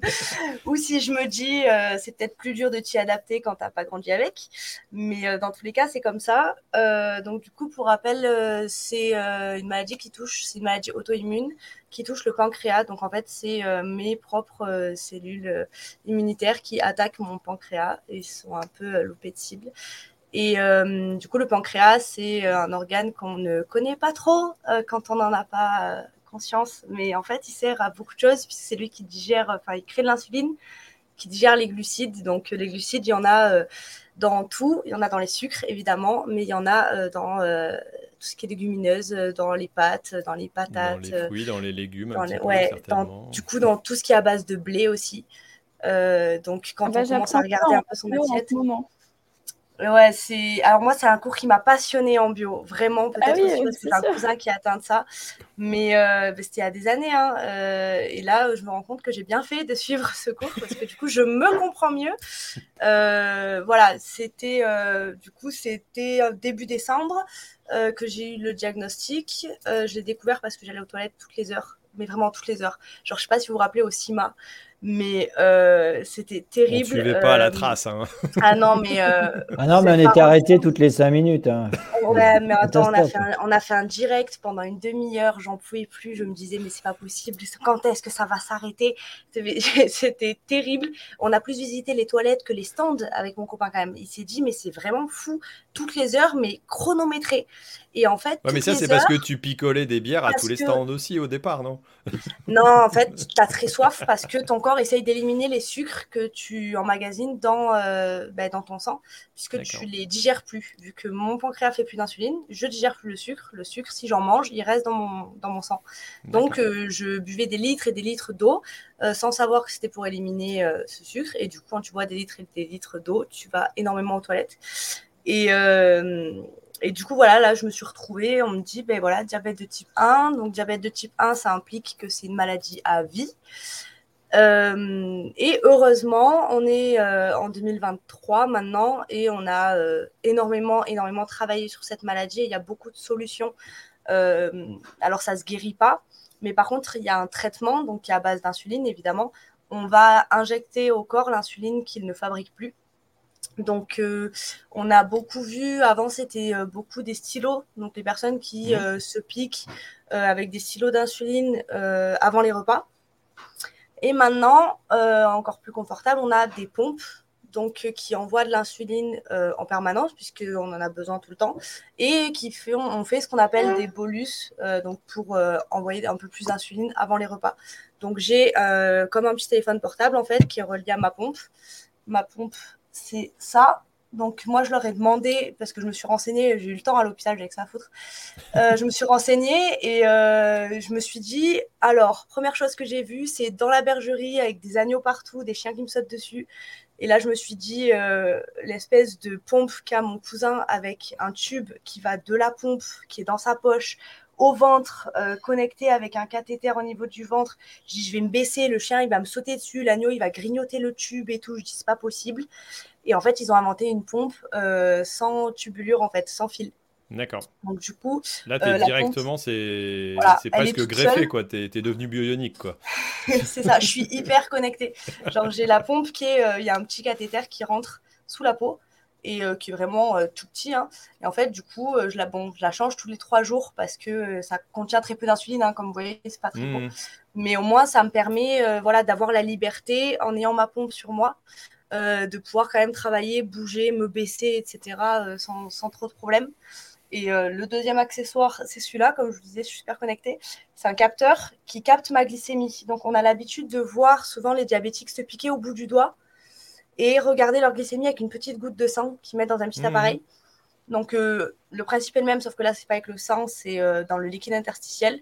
ou si je me dis c'est peut-être plus dur de t'y adapter quand t'as pas grandi avec. Mais dans tous les cas, c'est comme ça. donc du coup, pour rappel, c'est une maladie qui touche, c'est une maladie auto-immune qui touche le pancréas. Donc en fait, c'est mes propres cellules immunitaires qui attaquent mon pancréas et sont un peu loupées de cible. Et euh, du coup, le pancréas, c'est euh, un organe qu'on ne connaît pas trop euh, quand on n'en a pas conscience. Mais en fait, il sert à beaucoup de choses, puisque c'est lui qui digère, enfin, il crée de l'insuline, qui digère les glucides. Donc, les glucides, il y en a dans tout. Il y en a dans les sucres, évidemment, mais il y en a dans tout ce qui est légumineuse, dans les pâtes, dans les patates. Dans les fruits, dans les légumes, dans les, ouais, du coup, dans tout ce qui est à base de blé aussi. donc, quand ah bah, on commence à regarder un peu son assiette. Ouais, c'est. Alors, moi, c'est un cours qui m'a passionné en bio. Vraiment, ah peut-être c'est un cousin qui a atteint ça. Mais euh, bah, c'était il y a des années. Hein. Euh, et là, je me rends compte que j'ai bien fait de suivre ce cours parce que du coup, je me comprends mieux. Euh, voilà, c'était. du coup, c'était début décembre que j'ai eu le diagnostic. je l'ai découvert parce que j'allais aux toilettes toutes les heures. Mais vraiment toutes les heures. Genre, je sais pas si vous vous rappelez au CIMA mais euh, c'était terrible. On ne suivait pas à la euh, trace. Hein. Ah non, mais. Euh, ah non, mais on était arrêté toutes les cinq minutes. Hein. Ouais, mais attends, on a, fait un, on a, fait un, direct pendant une demi-heure, j'en pouvais plus. Je me disais, mais c'est pas possible. Quand est-ce que ça va s'arrêter? C'était terrible. On a plus visité les toilettes que les stands avec mon copain quand même. Il s'est dit, mais c'est vraiment fou. Toutes les heures, mais chronométrées. Et en fait. Ouais, mais ça, c'est parce que tu picolais des bières à tous les stands aussi au départ, non? Non, en fait, tu as très soif parce que ton corps essaye d'éliminer les sucres que tu emmagasines dans, euh, ben, dans ton sang, puisque tu les digères plus. Vu que mon pancréas fait plus d'insuline, je digère plus le sucre. Le sucre, si j'en mange, il reste dans mon, dans mon sang. Donc, euh, je buvais des litres et des litres d'eau euh, sans savoir que c'était pour éliminer ce sucre. Et du coup, quand tu bois des litres et des litres d'eau, tu vas énormément aux toilettes. Et, et du coup, voilà, là, je me suis retrouvée. On me dit, ben voilà, diabète de type 1. Donc, diabète de type 1, ça implique que c'est une maladie à vie. Euh, et heureusement, on est euh, en 2023 maintenant et on a euh, énormément, énormément travaillé sur cette maladie. il y a beaucoup de solutions. alors, ça ne se guérit pas, mais par contre, il y a un traitement, donc qui est à base d'insuline, évidemment. On va injecter au corps l'insuline qu'il ne fabrique plus. Donc, on a beaucoup vu, avant c'était beaucoup des stylos, donc les personnes qui se piquent avec des stylos d'insuline avant les repas. Et maintenant, euh, encore plus confortable, on a des pompes donc euh, qui envoient de l'insuline euh, en permanence puisqu'on en a besoin tout le temps et qui fait, on fait ce qu'on appelle des bolus donc pour envoyer un peu plus d'insuline avant les repas. Donc j'ai comme un petit téléphone portable en fait qui est relié à ma pompe. Ma pompe c'est ça donc moi, je leur ai demandé, parce que je me suis renseignée, j'ai eu le temps à l'hôpital, j'avais que ça à foutre. Euh, je me suis renseignée et euh, je me suis dit, alors, première chose que j'ai vue, c'est dans la bergerie avec des agneaux partout, des chiens qui me sautent dessus. Et là, je me suis dit, euh, l'espèce de pompe qu'a mon cousin avec un tube qui va de la pompe, qui est dans sa poche, au ventre, connecté avec un cathéter au niveau du ventre. Je dis, je vais me baisser, le chien, il va me sauter dessus, l'agneau, il va grignoter le tube et tout. Je dis, c'est pas possible. Et en fait, ils ont inventé une pompe euh, sans tubulure, en fait, sans fil. D'accord. Donc du coup, là, es euh, directement, c'est presque greffé, quoi. Tu es, devenu bionique, quoi. c'est ça. Je suis hyper connectée. Genre, j'ai la pompe qui est, euh, il y a un petit cathéter qui rentre sous la peau et qui est vraiment tout petit. Hein. Et en fait, du coup, je, la, bon, je la change tous les trois jours parce que ça contient très peu d'insuline, hein, comme vous voyez, c'est pas très bon. Mmh. Mais au moins, ça me permet voilà, d'avoir la liberté en ayant ma pompe sur moi. de pouvoir quand même travailler, bouger, me baisser, etc., sans, sans, trop de problèmes. Et euh, le deuxième accessoire, c'est celui-là, comme je vous disais, je suis super connectée. C'est un capteur qui capte ma glycémie. Donc, on a l'habitude de voir souvent les diabétiques se piquer au bout du doigt et regarder leur glycémie avec une petite goutte de sang qu'ils mettent dans un petit mmh. appareil. Donc, euh, le principe est le même, sauf que là, c'est pas avec le sang, c'est euh, dans le liquide interstitiel.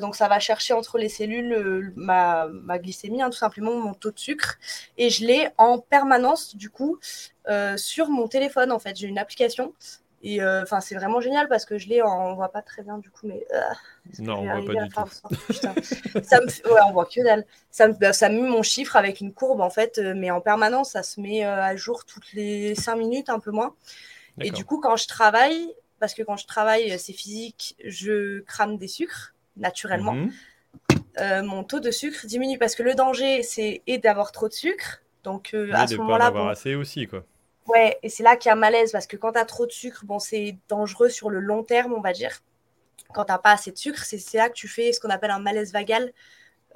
donc, ça va chercher entre les cellules ma, glycémie, hein, tout simplement mon taux de sucre. Et je l'ai en permanence, du coup, sur mon téléphone. En fait, j'ai une application et euh, enfin, c'est vraiment génial parce que je l'ai, on voit pas très bien du coup, mais. Euh, non, on voit pas du tout. ça? Me, ouais, on voit que dalle. Ça me, bah, ça met mon chiffre avec une courbe en fait, euh, mais en permanence, ça se met à jour toutes les 5 minutes, un peu moins. Et du coup, quand je travaille, parce que quand je travaille, c'est physique, je crame des sucres naturellement. Mhm. mon taux de sucre diminue parce que le danger, c'est d'avoir trop de sucre. Donc à ce moment-là. Bon, assez aussi, quoi. Ouais, et c'est là qu'il y a malaise parce que quand tu as trop de sucre, bon, c'est dangereux sur le long terme, on va dire. Quand tu n'as pas assez de sucre, c'est là que tu fais ce qu'on appelle un malaise vagal.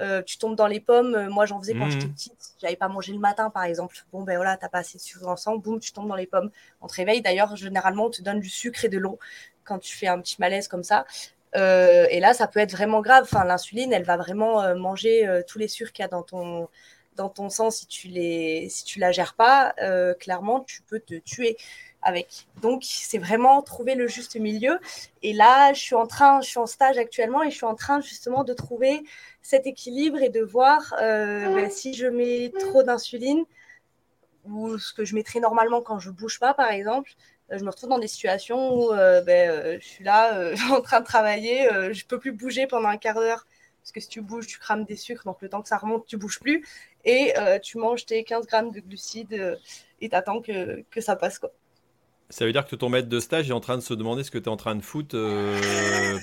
Euh, tu tombes dans les pommes. Moi, j'en faisais quand j'étais mmh. petite. J'avais pas mangé le matin, par exemple. Bon, ben voilà, t'as pas assez de sucre dans le sang. Boum, tu tombes dans les pommes. On te réveille. D'ailleurs, généralement, on te donne du sucre et de l'eau quand tu fais un petit malaise comme ça. Euh, et là, ça peut être vraiment grave. Enfin, l'insuline, elle va vraiment euh, manger tous les sucres qu'il y a dans ton, dans ton sang, si tu les, si tu la gères pas, euh, clairement, tu peux te tuer avec. Donc, c'est vraiment trouver le juste milieu. Et là, je suis en train, je suis en stage actuellement et je suis en train justement de trouver cet équilibre et de voir euh, ben, si je mets trop d'insuline ou ce que je mettrais normalement quand je bouge pas, par exemple. Euh, je me retrouve dans des situations où ben, je suis là en train de travailler, je peux plus bouger pendant un quart d'heure parce que si tu bouges, tu crames des sucres, donc le temps que ça remonte, tu bouges plus et euh, tu manges tes 15 grammes de glucides euh, et t'attends que, que ça passe. Quoi. Ça veut dire que ton maître de stage est en train de se demander ce que tu es en train de foutre euh,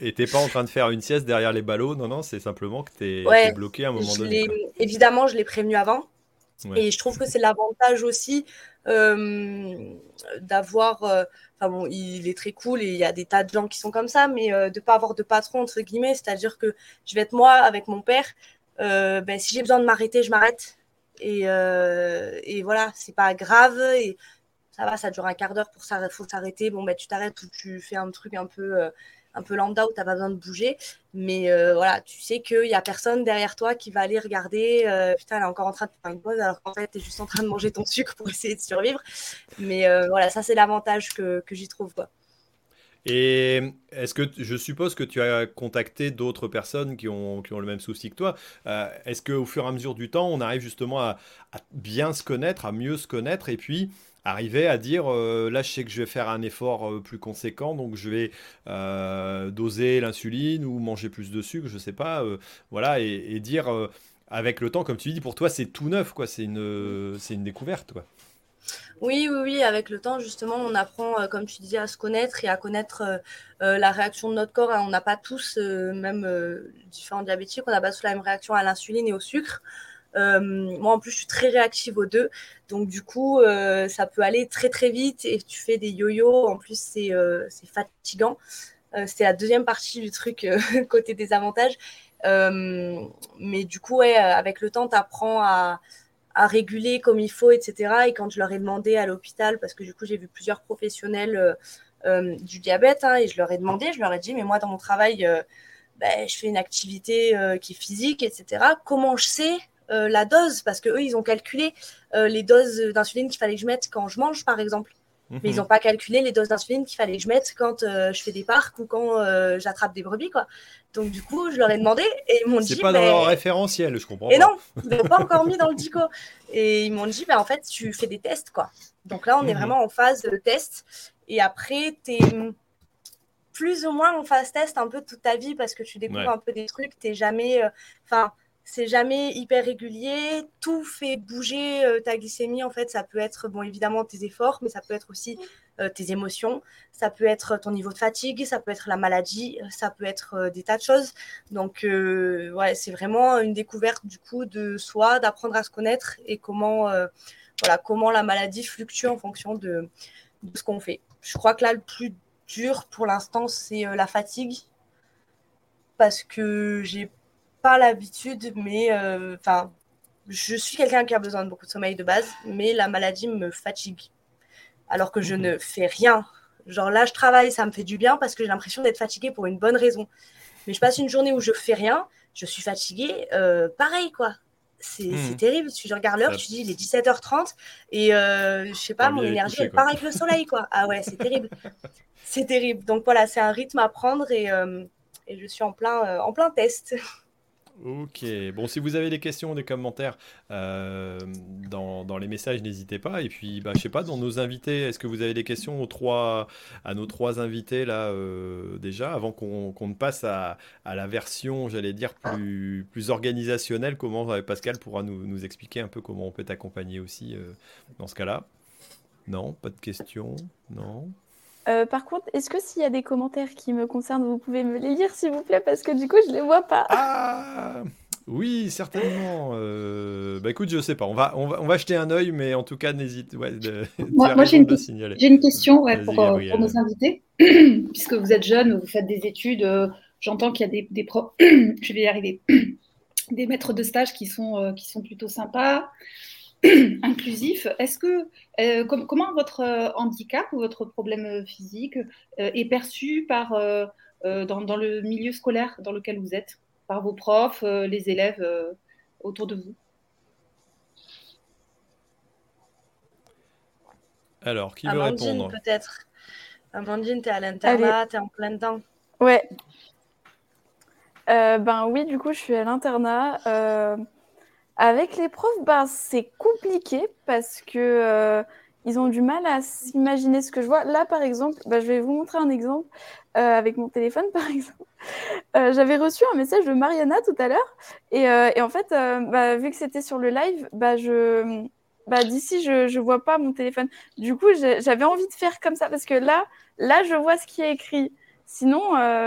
et t'es pas en train de faire une sieste derrière les ballots. Non, non, c'est simplement que tu es, bloqué à un moment donné. Évidemment, je l'ai prévenu avant. Et je trouve que c'est l'avantage aussi d'avoir. Enfin bon, il est très cool et il y a des tas de gens qui sont comme ça, mais de ne pas avoir de patron, entre guillemets. C'est-à-dire que je vais être moi avec mon père euh, ben, si j'ai besoin de m'arrêter, je m'arrête. Et, euh, et, voilà, c'est pas grave. Et ça va, ça dure un quart d'heure pour s'arrêter. Bon, ben, tu t'arrêtes ou tu fais un truc un peu, euh, un peu lambda où tu n'as pas besoin de bouger. Mais voilà, tu sais qu'il n'y a personne derrière toi qui va aller regarder. putain, elle est encore en train de faire une pause alors qu'en fait, tu es juste en train de manger ton sucre pour essayer de survivre. Mais voilà, ça, c'est l'avantage que, que j'y trouve. Quoi. Et est-ce que je suppose que tu as contacté d'autres personnes qui ont, qui ont le même souci que toi. Euh, Est-ce qu'au fur et à mesure du temps, on arrive justement à, bien se connaître, à mieux se connaître et puis arriver à dire euh, là je sais que je vais faire un effort euh, plus conséquent donc je vais doser l'insuline ou manger plus de sucre je sais pas voilà et, et dire avec le temps comme tu dis pour toi c'est tout neuf quoi. C'est une une découverte quoi oui, oui, oui, avec le temps, justement, on apprend, euh, comme tu disais, à se connaître et à connaître euh, euh, la réaction de notre corps. Hein. On n'a pas tous, même différents diabétiques, on n'a pas tous la même réaction à l'insuline et au sucre. moi, en plus, je suis très réactive aux deux. Donc, du coup, ça peut aller très, très vite et tu fais des yo-yo. En plus, c'est fatigant. c'est la deuxième partie du truc côté des avantages. mais du coup, avec le temps, tu apprends à à réguler comme il faut, etc. Et quand je leur ai demandé à l'hôpital, parce que du coup j'ai vu plusieurs professionnels euh, euh, du diabète, hein, et je leur ai demandé, je leur ai dit, mais moi dans mon travail, euh, ben, je fais une activité qui est physique, etc. Comment je sais la dose? Parce que eux, ils ont calculé les doses d'insuline qu'il fallait que je mette quand je mange, par exemple. Mais ils n'ont mhm. pas calculé les doses d'insuline qu'il fallait que je mette quand je fais des parcs ou quand j'attrape des brebis, quoi. Donc du coup, je leur ai demandé et ils m'ont dit. C'est pas dans leur référentiel, je comprends. Et non, ils l'ont pas encore mis dans le dico. Et ils m'ont dit, bah, en fait, tu fais des tests, quoi. Donc là, on est mhm. vraiment en phase de test. Et après, tu es plus ou moins en phase test un peu toute ta vie parce que tu découvres un peu des trucs. Tu jamais. Euh, enfin, c'est jamais hyper régulier. Tout fait bouger euh, ta glycémie. En fait, ça peut être, bon, évidemment, tes efforts, mais ça peut être aussi euh, tes émotions, ça peut être ton niveau de fatigue, ça peut être la maladie, ça peut être euh, des tas de choses. Donc, ouais, c'est vraiment une découverte du coup de soi, d'apprendre à se connaître et comment, voilà, comment la maladie fluctue en fonction de, ce qu'on fait. Je crois que là, le plus dur pour l'instant, c'est la fatigue. Parce que j'ai pas l'habitude, mais enfin, je suis quelqu'un qui a besoin de beaucoup de sommeil de base, mais la maladie me fatigue. Alors que je mhm. ne fais rien. Genre là, je travaille, ça me fait du bien parce que j'ai l'impression d'être fatiguée pour une bonne raison. Mais je passe une journée où je fais rien, je suis fatiguée, euh, pareil quoi. C'est mhm. terrible. Si je regarde l'heure, tu dis il est 17h30 et euh, je sais pas, mon énergie elle part avec le soleil quoi. Ah ouais, c'est terrible. c'est terrible. Donc voilà, c'est un rythme à prendre et, euh, et je suis en plein, euh, en plein test. Ok, bon, si vous avez des questions, des commentaires euh, dans, dans, les messages, n'hésitez pas. Et puis, bah, je sais pas, dans nos invités, est-ce que vous avez des questions aux trois, à nos trois invités là euh, déjà, avant qu'on ne passe à, à, la version, j'allais dire, plus, plus organisationnelle? Comment euh, Pascal pourra nous, nous, expliquer un peu comment on peut t'accompagner aussi dans ce cas-là? Non, pas de questions? Non? Euh, par contre, est-ce que s'il y a des commentaires qui me concernent, vous pouvez me les lire, s'il vous plaît, parce que du coup, je les vois pas. Ah oui, certainement. Euh, bah écoute, je sais pas. On va, on va, on va jeter un œil, mais en tout cas, n'hésite. Ouais, moi, j'ai une, une, question ouais, pour, euh, pour, nos invités. Puisque vous êtes jeune, vous faites des études, j'entends qu'il y a des, des profs, je vais y arriver, des maîtres de stage qui sont, qui sont plutôt sympas. inclusif. Est-ce que euh, comment votre euh, handicap ou votre problème euh, physique est perçu par dans, le milieu scolaire dans lequel vous êtes, par vos profs, les élèves autour de vous? Alors, qui veut répondre? peut-être. Amandine, tu es à l'internat, tu es en plein temps. Ouais. ben oui, du coup, je suis à l'internat. Avec les profs, ben, c'est compliqué parce que euh, ils ont du mal à s'imaginer ce que je vois. Là, par exemple, ben, je vais vous montrer un exemple euh, avec mon téléphone, par exemple. Euh, j'avais reçu un message de Mariana tout à l'heure et, en fait, bah, vu que c'était sur le live, bah, d'ici, je ne vois pas mon téléphone. Du coup, j'avais envie de faire comme ça parce que là, là, je vois ce qui est écrit. Sinon,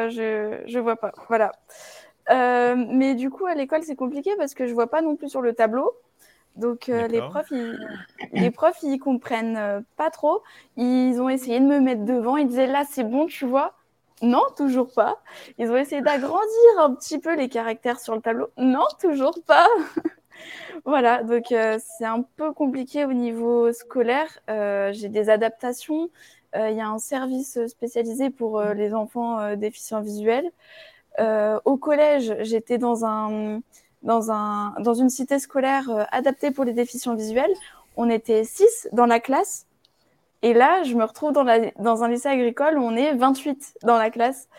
je ne vois pas. Voilà. Euh, mais du coup, à l'école, c'est compliqué parce que je vois pas non plus sur le tableau. Donc euh, les profs, ils, les profs, ils comprennent euh, pas trop. Ils ont essayé de me mettre devant. Ils disaient là, c'est bon, tu vois. Non, toujours pas. Ils ont essayé d'agrandir un petit peu les caractères sur le tableau. Non, toujours pas. voilà, donc c'est un peu compliqué au niveau scolaire. J'ai des adaptations. Il y a un service spécialisé pour les enfants déficients visuels. Euh, au collège, j'étais dans, un, dans, un, dans une cité scolaire euh, adaptée pour les déficients visuels. On était 6 dans la classe. Et là, je me retrouve dans, la, dans un lycée agricole où on est 28 dans la classe.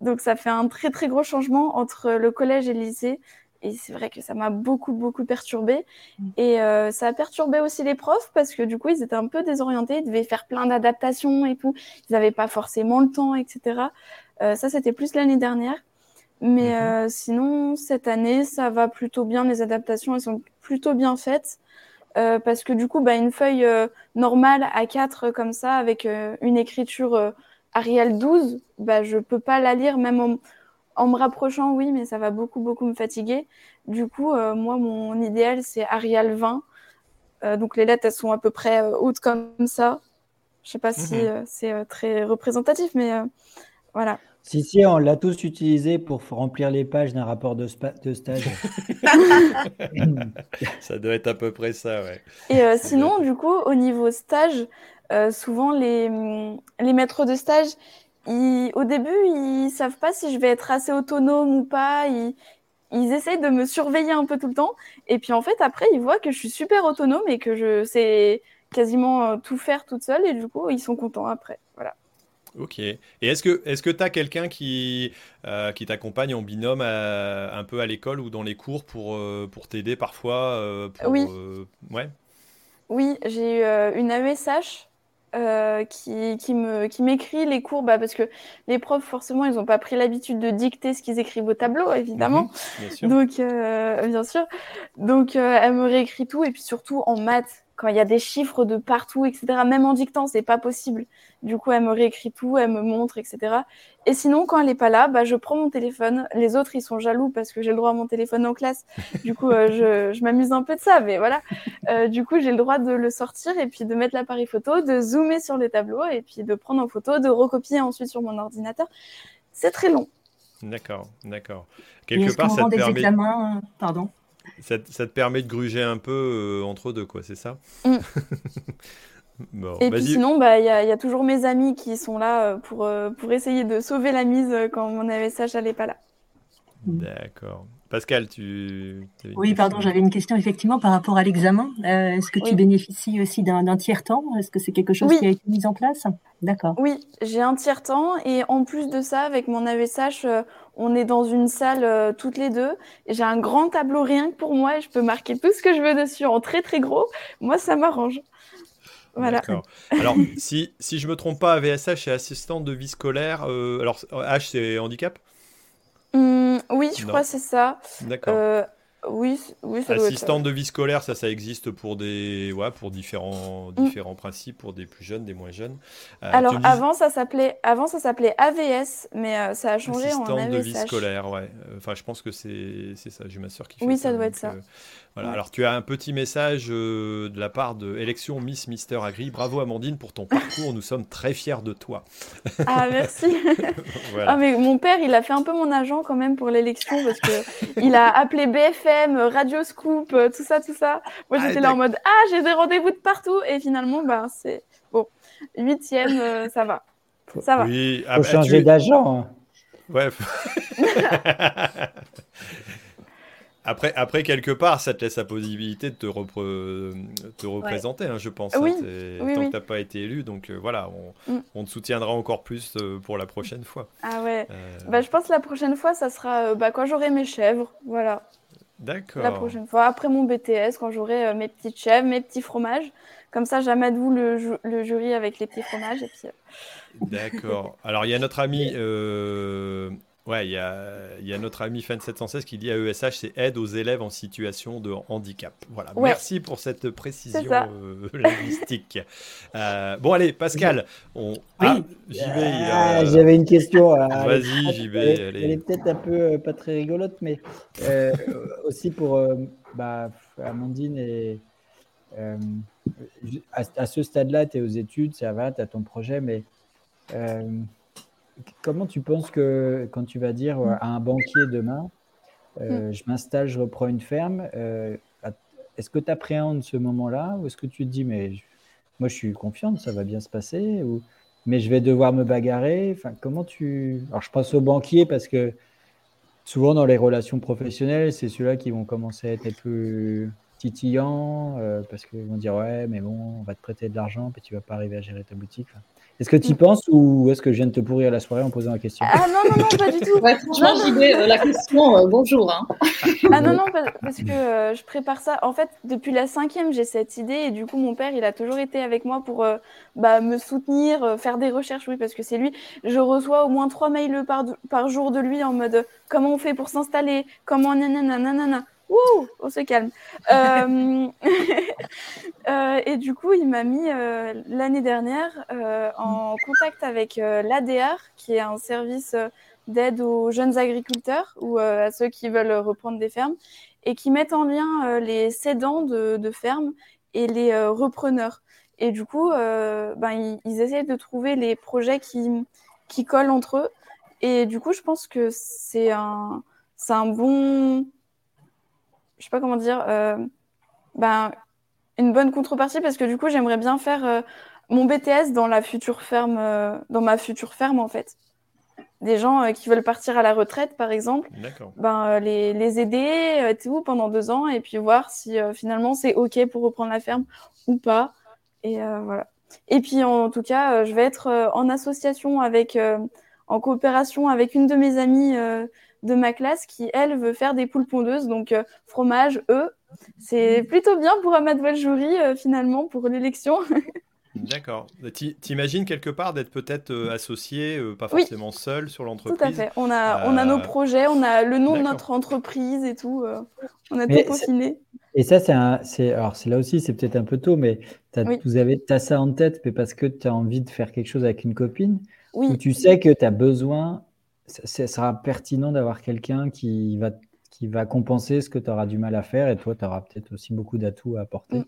Donc, ça fait un très, très gros changement entre le collège et le lycée. Et c'est vrai que ça m'a beaucoup, beaucoup perturbé. Mm. Et euh, ça a perturbé aussi les profs parce que du coup, ils étaient un peu désorientés. Ils devaient faire plein d'adaptations et tout. Ils n'avaient pas forcément le temps, etc. Euh, ça, c'était plus l'année dernière. Mais euh, sinon, cette année, ça va plutôt bien. Les adaptations, elles sont plutôt bien faites. Euh, parce que du coup, bah, une feuille euh, normale à 4 comme ça, avec une écriture Arial 12, bah, je ne peux pas la lire, même en, en, me rapprochant, oui, mais ça va beaucoup, beaucoup me fatiguer. Du coup, moi, mon idéal, c'est Arial 20. donc les lettres, elles sont à peu près hautes comme ça. Je ne sais pas si mhm. c'est très représentatif, mais voilà. Si, si, on l'a tous utilisé pour remplir les pages d'un rapport de, de stage. ça doit être à peu près ça, ouais. Et euh, sinon, du coup, au niveau stage, euh, souvent les, les maîtres de stage, au début, ils savent pas si je vais être assez autonome ou pas. Ils, ils essayent de me surveiller un peu tout le temps. Et puis en fait, après, ils voient que je suis super autonome et que je sais quasiment euh, tout faire toute seule. Et du coup, ils sont contents après. Voilà. Ok. Et est-ce que est-ce que tu as quelqu'un qui, euh, qui t'accompagne en binôme euh, un peu à l'école ou dans les cours pour, euh, pour t'aider parfois Oui. ouais. Oui, j'ai eu une AESH qui, qui, me, qui m'écrit les cours bah, parce que les profs, forcément, ils n'ont pas pris l'habitude de dicter ce qu'ils écrivent au tableau, évidemment. Mhm, bien sûr. Donc, bien sûr. Donc, elle me réécrit tout et puis surtout en maths quand il y a des chiffres de partout, etc. Même en dictant, c'est pas possible. Du coup, elle me réécrit tout, elle me montre, etc. Et sinon, quand elle n'est pas là, bah, je prends mon téléphone. Les autres, ils sont jaloux parce que j'ai le droit à mon téléphone en classe. Du coup, je, je m'amuse un peu de ça, mais voilà. du coup, j'ai le droit de le sortir et puis de mettre l'appareil photo, de zoomer sur les tableaux et puis de prendre en photo, de recopier ensuite sur mon ordinateur. C'est très long. D'accord, d'accord. Quelque part, ça te permet. Examens, pardon? Ça, ça, te permet de gruger un peu euh, entre deux, quoi, c'est ça mm. Et puis sinon, bah, il y, a toujours mes amis qui sont là euh, pour, euh, pour essayer de sauver la mise quand mon AVSH n'allait pas là. D'accord. Pascal, tu. Oui, pardon, j'avais une question effectivement par rapport à l'examen. Euh, est-ce que tu bénéficies aussi d'un tiers temps Est-ce que c'est quelque chose qui a été mis en place? D'accord. Oui, j'ai un tiers temps et en plus de ça, avec mon AVSH, euh, on est dans une salle euh, toutes les deux. J'ai un grand tableau rien que pour moi et je peux marquer tout ce que je veux dessus en très très gros. Moi, ça m'arrange. Voilà. Alors, si, si je me trompe pas, AVSH est assistante de vie scolaire. alors, H, c'est handicap? Mmh, oui, je crois que c'est ça. D'accord. Euh, oui, oui, ça Assistante de vie scolaire, ça, ça existe pour des, ouais, pour différents, mm. différents principes, pour des plus jeunes, des moins jeunes. Euh, Alors avant, ça s'appelait, avant ça s'appelait AVS, mais euh, ça a changé Assistante en Assistante de vie scolaire, ouais. Enfin, je pense que c'est, c'est ça. J'ai ma soeur qui fait oui, ça. ça doit être ça. Alors, tu as un petit message euh, de la part de Élection Miss Mister Agri. Bravo, Amandine, pour ton parcours. Nous sommes très fiers de toi. Ah, merci. ah, mais mon père, il a fait un peu mon agent quand même pour l'élection parce qu'il a appelé Radio Scoop, euh, tout ça, tout ça. Moi, ah, j'étais là en mode Ah, j'ai des rendez-vous de partout. Et finalement, bah, c'est bon. Huitième, euh, ça va. Ça va. Oui, ah, faut bah, changer d'agent. Hein. Ouais. Après, après, quelque part, ça te laisse la possibilité de te, te représenter, hein, je pense. Hein, oui. tant que tu n'as pas été élu, donc euh, voilà, on, mm. on, te soutiendra encore plus euh, pour la prochaine fois. Ah ouais. Euh, bah, je pense que la prochaine fois, ça sera bah, quand j'aurai mes chèvres. Voilà. D'accord. La prochaine fois, après mon BTS, quand j'aurai mes petites chèvres, mes petits fromages. Comme ça, j'amadou le, le jury avec les petits fromages. Et puis... D'accord. Alors, il y a notre ami Ouais, il y a, notre ami Fan716 qui dit à ESH, c'est aide aux élèves en situation de handicap. Voilà, merci pour cette précision euh, linguistique. Euh, bon, allez, Pascal, on... oui. Ah, J'avais une question. Vas-y, JB. Elle, elle, est peut-être un peu euh, pas très rigolote, mais aussi pour bah, Amandine et. À, à, ce stade-là, tu es aux études, ça va, tu as ton projet, mais comment tu penses que quand tu vas dire à un banquier demain, euh, mm. je m'installe, je reprends une ferme, euh, est-ce que tu appréhendes ce moment-là ou est-ce que tu te dis, mais moi je suis confiante, ça va bien se passer ou mais je vais devoir me bagarrer? Enfin, Comment tu. Alors je pense aux banquiers parce que souvent dans les relations professionnelles, c'est ceux-là qui vont commencer à être un peu titillants euh, parce qu'ils vont dire ouais mais bon on va te prêter de l'argent puis tu vas pas arriver à gérer ta boutique est-ce que tu y penses ou est-ce que je viens de te pourrir la soirée en posant la question? Ah non, non, non, pas du tout. franchement, euh, la question, euh, bonjour. Hein. Ah non, non, parce que euh, je prépare ça. En fait, depuis la cinquième, j'ai cette idée et du coup, mon père, il a toujours été avec moi pour bah, me soutenir, faire des recherches, oui, parce que c'est lui. Je reçois au moins trois mails par, par jour de lui en mode comment on fait pour s'installer, comment nanana, nanana. Ouh, on se calme. Euh, euh, et du coup, il m'a mis euh, l'année dernière en contact avec l'ADR, qui est un service d'aide aux jeunes agriculteurs ou à ceux qui veulent reprendre des fermes, et qui mettent en lien les cédants de, fermes et les repreneurs. Et du coup, ben, ils, ils, essayent de trouver les projets qui, qui collent entre eux. Et du coup, je pense que c'est un, c'est un bon je sais pas comment dire, euh, ben, une bonne contrepartie parce que du coup, j'aimerais bien faire euh, mon BTS dans la future ferme, euh, dans ma future ferme en fait. Des gens qui veulent partir à la retraite, par exemple, ben, les, les aider tout pendant deux ans et puis voir si finalement c'est OK pour reprendre la ferme ou pas. Et voilà. Et puis en tout cas, je vais être en association avec, en coopération avec une de mes amies de ma classe qui, elle, veut faire des poules pondeuses. Donc, euh, fromage, eux. C'est plutôt bien pour Amadouel Jury, euh, finalement, pour l'élection. D'accord. T'imagines quelque part d'être peut-être euh, associé, pas forcément seul sur l'entreprise Tout à fait. On a, on a nos projets, on a le nom de notre entreprise et tout. on a tout peaufiné. Et ça, c'est alors c'est là aussi, c'est peut-être un peu tôt, mais vous avez as ça en tête, mais parce que tu as envie de faire quelque chose avec une copine, oui. ou tu sais que tu as besoin, ça, sera pertinent d'avoir quelqu'un qui va, qui va compenser ce que tu auras du mal à faire, et toi, tu auras peut-être aussi beaucoup d'atouts à apporter. Mm.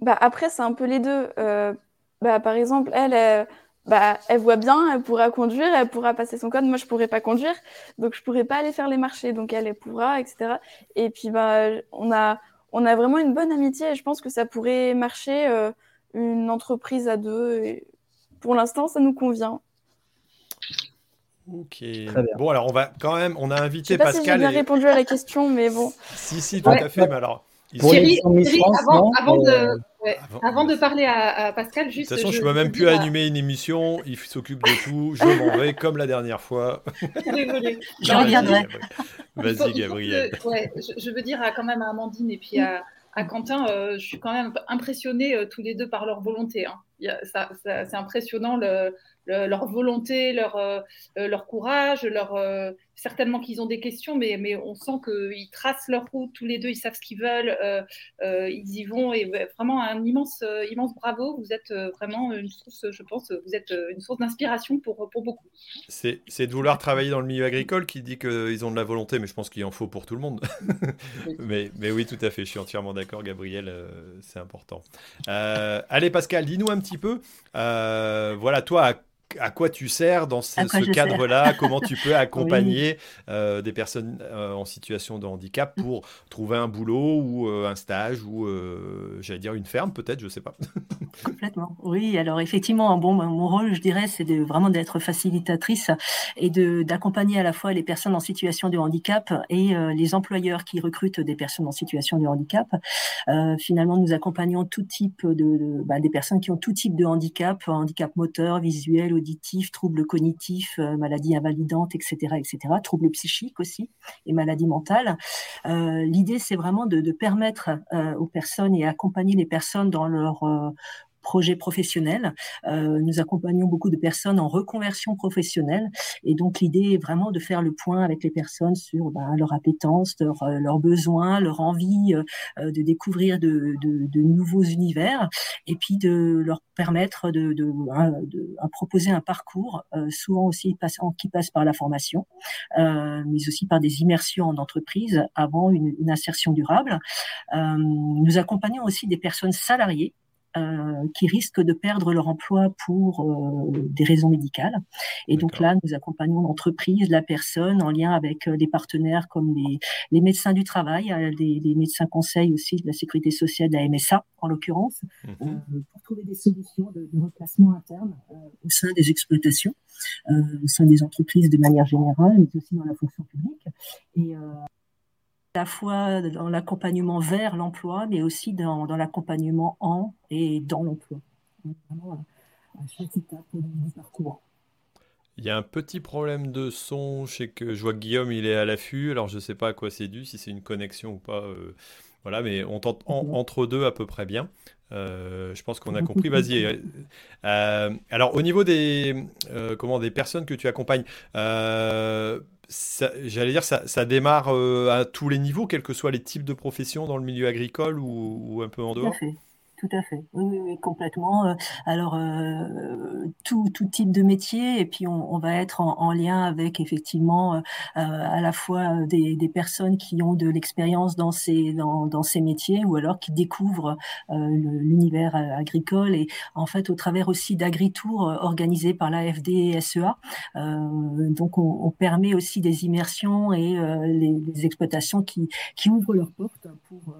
Bah, après, c'est un peu les deux. Euh, bah, par exemple, elle, elle bah, elle voit bien, elle pourra conduire, elle pourra passer son code. Moi, je pourrais pas conduire, donc je pourrais pas aller faire les marchés. Donc elle, elle pourra, etc. Et puis, bah, on a, on a vraiment une bonne amitié et je pense que ça pourrait marcher euh, une entreprise à deux. Pour l'instant, ça nous convient. Ok. Bon, alors on va quand même, on a invité je sais pas Pascal. Si j'ai bien répondu à la question, mais bon. si, si, tout à fait. Mais alors, Thierry, avant, de, avant, de parler à, Pascal, juste. De toute façon, je ne peux même plus animer une émission. Il s'occupe de tout. Je m'en vais comme la dernière fois. Désolée. Vas-y, Gabriel. je, veux dire quand même à Amandine et puis à, Quentin, euh, je suis quand même impressionné euh, tous les deux par leur volonté. Hein. c'est impressionnant le, leur volonté, leur, euh, euh, leur courage, leur, euh, certainement qu'ils ont des questions, mais, mais on sent qu'ils tracent leur route tous les deux, ils savent ce qu'ils veulent, ils y vont et vraiment un immense, immense bravo. Vous êtes vraiment une source, je pense, vous êtes une source d'inspiration pour, pour beaucoup. C'est de vouloir travailler dans le milieu agricole qui dit qu'ils ont de la volonté, mais je pense qu'il en faut pour tout le monde. mais, mais oui, tout à fait, je suis entièrement d'accord, Gabriel, c'est important. allez, Pascal, dis-nous un petit peu, voilà, toi, à quoi tu sers dans ce, cadre-là Comment tu peux accompagner euh, des personnes euh, en situation de handicap pour trouver un boulot ou euh, un stage ou, j'allais dire, une ferme peut-être, je ne sais pas. Complètement. Oui, alors effectivement, bon, mon rôle, je dirais, c'est de, vraiment d'être facilitatrice et d'accompagner à la fois les personnes en situation de handicap et les employeurs qui recrutent des personnes en situation de handicap. finalement, nous accompagnons tout type de, bah, des personnes qui ont tout type de handicap, handicap moteur, visuel ou troubles cognitifs, euh, maladies invalidantes, etc., etc., troubles psychiques aussi et maladies mentales. Euh, l'idée, c'est vraiment de, permettre euh, aux personnes et accompagner les personnes dans leur projet professionnel. Euh, nous accompagnons beaucoup de personnes en reconversion professionnelle et donc l'idée est vraiment de faire le point avec les personnes sur bah, leur appétence, euh, leurs besoins, leur envie euh, de découvrir de, nouveaux univers et puis de leur permettre de, de, proposer un parcours, souvent aussi qui passe par la formation, mais aussi par des immersions en entreprise avant une, une insertion durable. nous accompagnons aussi des personnes salariées euh, qui risquent de perdre leur emploi pour euh, des raisons médicales. Et donc là, nous accompagnons l'entreprise, la personne, en lien avec euh, des partenaires comme les, les médecins du travail, les, médecins conseils aussi de la sécurité sociale, de la MSA en l'occurrence, mhm. pour trouver des solutions de, de reclassement interne au sein des exploitations, au sein des entreprises de manière générale, mais aussi dans la fonction publique. Et à la fois dans l'accompagnement vers l'emploi, mais aussi dans, l'accompagnement en et dans l'emploi. Il y a un petit problème de son. Je sais que je vois que Guillaume, il est à l'affût. Alors, je ne sais pas à quoi c'est dû, si c'est une connexion ou pas. Euh, voilà, mais on tente entre deux à peu près bien. Euh, je pense qu'on a compris. Vas-y. Euh, alors, au niveau des, comment, des personnes que tu accompagnes, j'allais dire, ça, ça démarre euh, à tous les niveaux, quels que soient les types de professions dans le milieu agricole ou, un peu en dehors? Tout à fait. Oui, oui, complètement. Euh, alors, euh, tout, tout, type de métier, et puis on, va être en, lien avec effectivement euh, à la fois des, des, personnes qui ont de l'expérience dans ces, dans, dans, ces métiers ou alors qui découvrent l'univers agricole et en fait au travers aussi d'agri-tours organisés par l'AFD et SEA. donc, on, on, permet aussi des immersions et les, les, exploitations qui, qui ouvrent leurs portes pour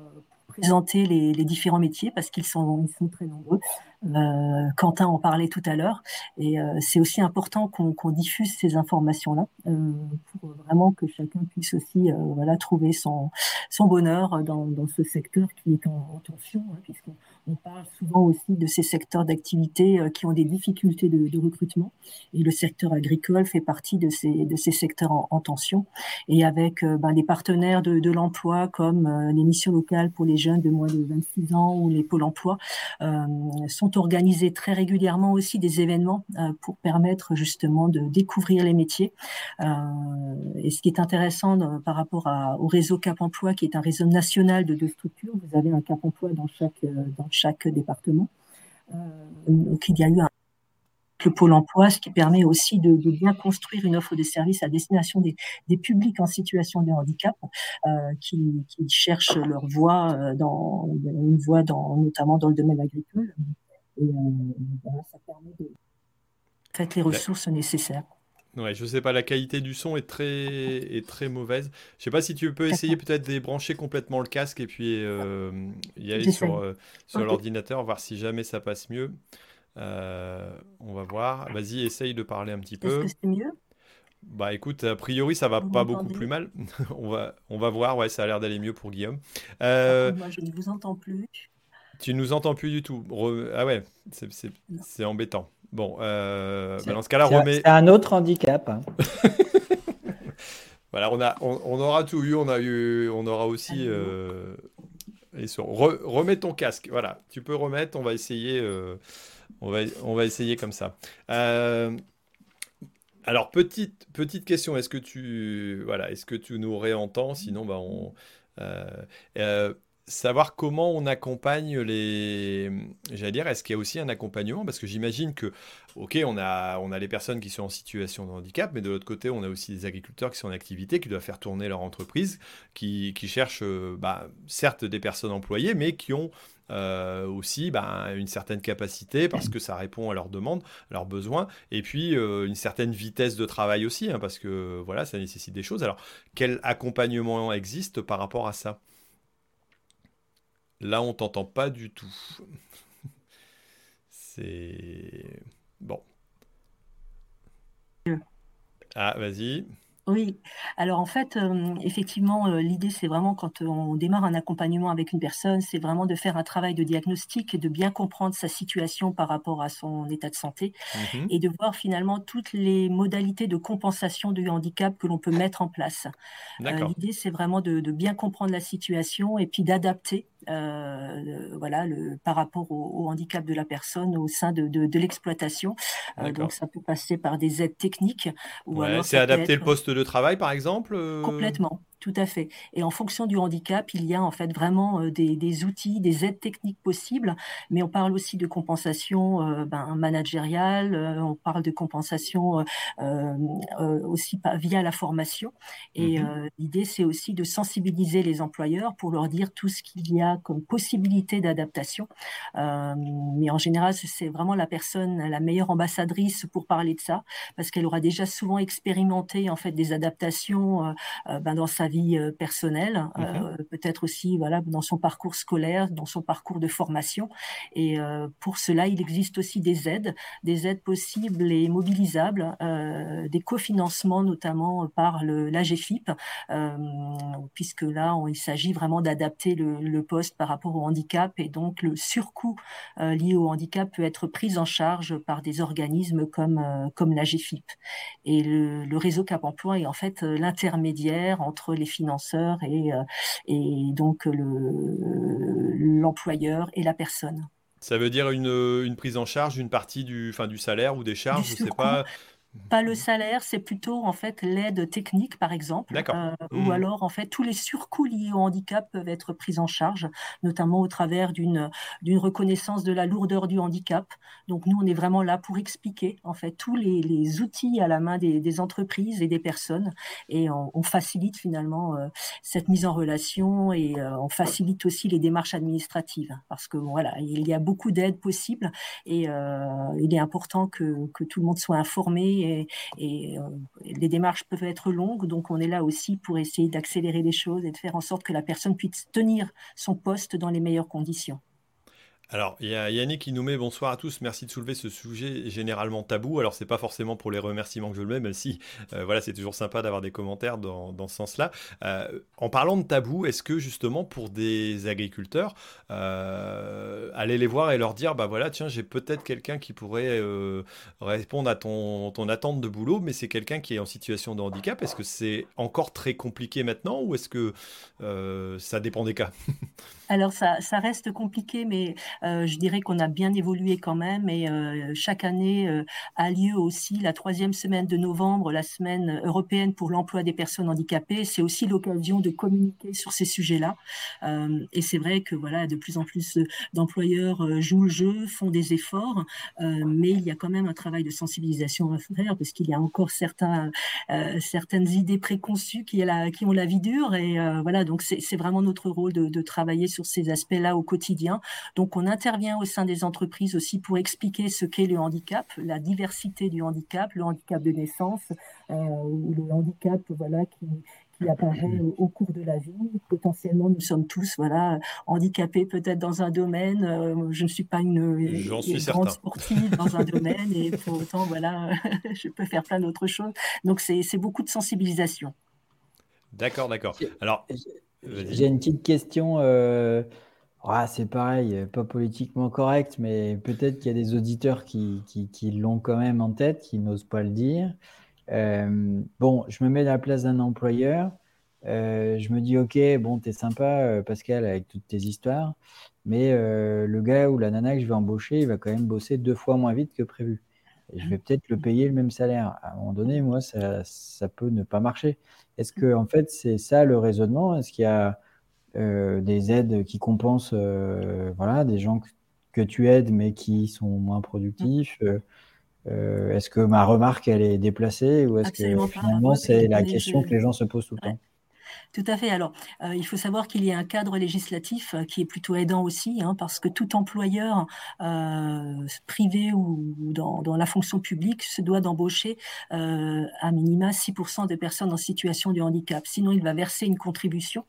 présenter les, différents métiers parce qu'ils sont, sont très nombreux. Euh, Quentin en parlait tout à l'heure. Et euh, c'est aussi important qu'on diffuse ces informations-là euh, pour vraiment que chacun puisse aussi voilà, trouver son, son bonheur dans, dans, ce secteur qui est en, tension, hein, puisqu'on on parle souvent aussi de ces secteurs d'activité qui ont des difficultés de, de, recrutement. Et le secteur agricole fait partie de ces, de ces secteurs en, en tension. Et avec ben, des partenaires de, de l'emploi comme les missions locales pour les jeunes de moins de 26 ans ou les pôles emploi sont organiser très régulièrement aussi des événements pour permettre justement de découvrir les métiers. et ce qui est intéressant par rapport au réseau Cap Emploi, qui est un réseau national de deux structures, vous avez un Cap Emploi dans chaque, dans chaque département. donc il y a eu un le Pôle emploi, ce qui permet aussi de, bien construire une offre de services à destination des, publics en situation de handicap euh, qui, cherchent leur voie, euh, dans, une voie dans, notamment dans le domaine agricole. Et euh, ça permet de faire les ressources nécessaires. Ouais, je sais pas, la qualité du son est très, est très mauvaise. Je sais pas si tu peux essayer peut-être de débrancher complètement le casque et puis y aller sur, sur l'ordinateur, voir si jamais ça passe mieux. Euh, on va voir. Vas-y, essaye de parler un petit peu. Est-ce que c'est mieux? Bah écoute, a priori ça va pas beaucoup plus mal. on, va, on va voir, ouais, ça a l'air d'aller mieux pour Guillaume. Euh, moi je ne vous entends plus. Tu nous entends plus du tout. Ah ouais, c'est embêtant. Bon, euh, bah, dans ce cas-là, remets. C'est un autre handicap. Hein. voilà, on, a, on, aura tout eu. On, a eu, on aura aussi. et sur... remets ton casque. Voilà, tu peux remettre. On va essayer. On va, on va essayer comme ça. Euh, alors, petite, petite question, est-ce que tu voilà, est-ce que tu nous réentends? Sinon, bah, on, euh, euh, savoir comment on accompagne les. J'allais dire, est-ce qu'il y a aussi un accompagnement? Parce que j'imagine que, ok, on a, on a les personnes qui sont en situation de handicap, mais de l'autre côté, on a aussi des agriculteurs qui sont en activité, qui doivent faire tourner leur entreprise, qui, qui cherchent, bah, certes, des personnes employées, mais qui ont euh, aussi bah, une certaine capacité parce que ça répond à leurs demandes, à leurs besoins, et puis euh, une certaine vitesse de travail aussi, hein, parce que voilà, ça nécessite des choses. Alors, quel accompagnement existe par rapport à ça? Là, on t'entend pas du tout. C'est bon. Ah, vas-y. Oui, alors en fait, effectivement, l'idée, c'est vraiment quand on démarre un accompagnement avec une personne, c'est vraiment de faire un travail de diagnostic et de bien comprendre sa situation par rapport à son état de santé mmh et de voir finalement toutes les modalités de compensation du handicap que l'on peut mettre en place. l'idée, c'est vraiment de, bien comprendre la situation et puis d'adapter euh, voilà, le, par rapport au, handicap de la personne au sein de, de, l'exploitation. Euh, donc ça peut passer par des aides techniques. Ou c'est adapter le poste de travail, par exemple euh Complètement. Tout à fait. Et en fonction du handicap, il y a en fait vraiment euh, des, outils, des aides techniques possibles, mais on parle aussi de compensation euh, ben, managériale, euh, on parle de compensation aussi via la formation. Et mmh l'idée, c'est aussi de sensibiliser les employeurs pour leur dire tout ce qu'il y a comme possibilité d'adaptation. mais en général, c'est vraiment la personne, la meilleure ambassadrice pour parler de ça, parce qu'elle aura déjà souvent expérimenté en fait des adaptations ben, dans sa vie euh, personnelle, mmh euh, peut-être aussi voilà dans son parcours scolaire, dans son parcours de formation. Et euh, pour cela, il existe aussi des aides, des aides possibles et mobilisables, des cofinancements notamment par l'AGFIP, puisque là, il s'agit vraiment d'adapter le, poste par rapport au handicap et donc le surcoût lié au handicap peut être pris en charge par des organismes comme, comme l'AGFIP. Et le, le réseau Cap Emploi est en fait l'intermédiaire entre les financeurs et, euh, et donc l'employeur et la personne. Ça veut dire une, une, prise en charge d'une partie du, enfin, du salaire ou des charges, je sais pas. Pas le salaire, c'est plutôt en fait l'aide technique, par exemple, euh, ou mmh. alors en fait tous les surcoûts liés au handicap peuvent être pris en charge, notamment au travers d'une d'une reconnaissance de la lourdeur du handicap. Donc nous, on est vraiment là pour expliquer en fait tous les, les outils à la main des, des, entreprises et des personnes, et on, facilite finalement euh, cette mise en relation et euh, on facilite aussi les démarches administratives, parce que voilà, il y a beaucoup d'aides possibles et il est important que, que tout le monde soit informé et, euh, les démarches peuvent être longues. Donc, on est là aussi pour essayer d'accélérer les choses et de faire en sorte que la personne puisse tenir son poste dans les meilleures conditions. Alors, il y a Yannick qui nous met bonsoir à tous, merci de soulever ce sujet généralement tabou. Alors, c'est pas forcément pour les remerciements que je le mets, même si, euh, voilà, c'est toujours sympa d'avoir des commentaires dans, ce sens-là. Euh, en parlant de tabou, est-ce que justement pour des agriculteurs, euh, aller les voir et leur dire, bah voilà, tiens, j'ai peut-être quelqu'un qui pourrait répondre à ton, ton attente de boulot, mais c'est quelqu'un qui est en situation de handicap, est-ce que c'est encore très compliqué maintenant ou est-ce que ça dépend des cas? Alors, ça, ça, reste compliqué, mais je dirais qu'on a bien évolué quand même et chaque année a lieu aussi la troisième semaine de novembre, la semaine européenne pour l'emploi des personnes handicapées. C'est aussi l'occasion de communiquer sur ces sujets-là. et c'est vrai que voilà, de plus en plus d'employeurs jouent le jeu, font des efforts, mais il y a quand même un travail de sensibilisation à faire parce qu'il y a encore certains, certaines idées préconçues qui, ont la vie dure et voilà, donc c'est vraiment notre rôle de, de travailler sur ces aspects-là au quotidien. Donc on intervient au sein des entreprises aussi pour expliquer ce qu'est le handicap, la diversité du handicap, le handicap de naissance, euh, le handicap voilà qui, qui apparaît au, cours de la vie. Potentiellement, nous sommes tous voilà handicapés peut-être dans un domaine. Euh, je ne suis pas une, grande sportive dans un domaine et pour autant voilà, je peux faire plein d'autres choses. Donc c'est beaucoup de sensibilisation. D'accord, d'accord. Alors, j'ai une petite question. Euh, ah, c'est pareil, euh, pas politiquement correct, mais peut-être qu'il y a des auditeurs qui, qui, l'ont quand même en tête, qui n'osent pas le dire. Euh, bon, je me mets à la place d'un employeur. Euh, je me dis, OK, bon, t'es sympa, Pascal, avec toutes tes histoires, mais le gars ou la nana que je vais embaucher, il va quand même bosser deux fois moins vite que prévu. Et je vais peut-être le payer le même salaire. À un moment donné, moi, ça, ça peut ne pas marcher. Est-ce que, en fait, c'est ça le raisonnement? Est-ce qu'il y a des aides qui compensent euh, voilà, des gens que, tu aides mais qui sont moins productifs euh, Est-ce que ma remarque, elle est déplacée ou est-ce que finalement, c'est la question que les gens se posent tout le temps? Tout à fait. Alors, euh, il faut savoir qu'il y a un cadre législatif euh, qui est plutôt aidant aussi, hein, parce que tout employeur euh, privé ou dans, la fonction publique se doit d'embaucher à minima 6% des personnes en situation de handicap. Sinon, il va verser une contribution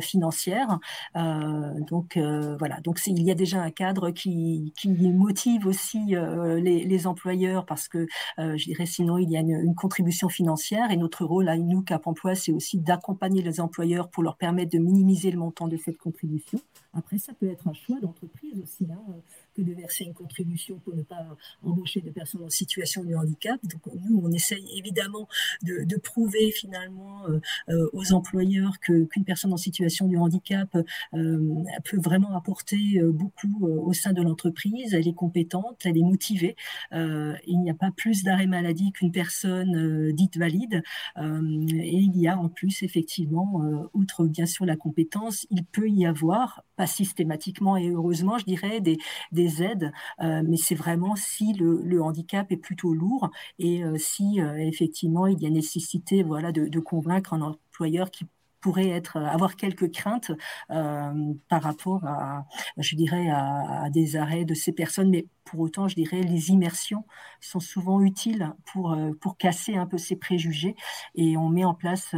financière. donc, voilà. Donc, il y a déjà un cadre qui, motive aussi les, employeurs, parce que, je dirais, sinon, il y a une, une contribution financière. Et notre rôle à nous, Cap Emploi, c'est aussi d'accompagner employeurs pour leur permettre de minimiser le montant de cette contribution. Après, ça peut être un choix d'entreprise aussi. Hein que de verser une contribution pour ne pas embaucher des personnes en situation de handicap. Donc nous, on essaye évidemment de, de prouver finalement euh, euh aux employeurs qu'une personne en situation de handicap euh, peut vraiment apporter beaucoup au sein de l'entreprise. Elle est compétente, elle est motivée. il n'y a pas plus d'arrêt maladie qu'une personne dite valide. et il y a en plus effectivement, outre bien sûr la compétence, il peut y avoir, pas systématiquement et heureusement, je dirais, des, des aides, euh, mais c'est vraiment si le, handicap est plutôt lourd et euh, si euh, effectivement il y a nécessité voilà, de, convaincre un employeur qui pourrait être avoir quelques craintes par rapport à, je dirais, à, des arrêts de ces personnes, mais pour autant, je dirais, les immersions sont souvent utiles pour pour casser un peu ces préjugés et on met en place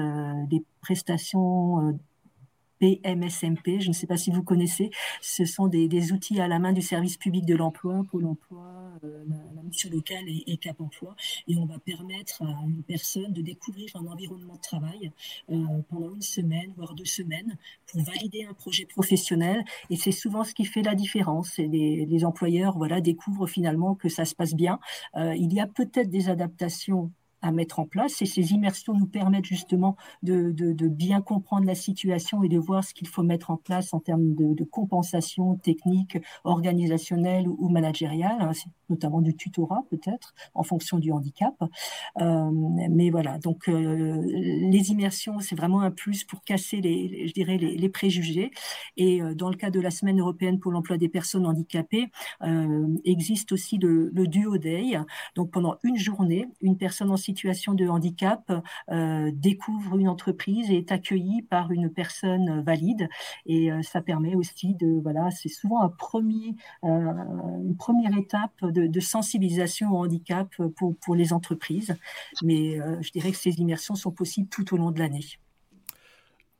des prestations PMSMP, je ne sais pas si vous connaissez, ce sont des, outils à la main du service public de l'emploi, Pôle emploi, euh, la, mission locale et, Cap emploi. Et on va permettre à une personne de découvrir un environnement de travail euh, pendant une semaine, voire deux semaines, pour valider un projet professionnel. Et c'est souvent ce qui fait la différence. Et les, employeurs voilà, découvrent finalement que ça se passe bien. Euh, il y a peut-être des adaptations à mettre en place. Et ces immersions nous permettent justement de, bien comprendre la situation et de voir ce qu'il faut mettre en place en termes de, compensation technique, organisationnelle ou, managériale, hein, notamment du tutorat peut-être, en fonction du handicap. Euh, mais voilà, donc euh, les immersions, c'est vraiment un plus pour casser les, je dirais, les, préjugés. Et euh, dans le cas de la Semaine européenne pour l'emploi des personnes handicapées, existe aussi le, le Duo Day. Donc pendant une journée, une personne en situation situation de handicap euh, découvre une entreprise et est accueilli par une personne valide. Et euh, ça permet aussi de, voilà, c'est souvent un premier, euh, une première étape de, sensibilisation au handicap pour, pour les entreprises. Mais je dirais que ces immersions sont possibles tout au long de l'année.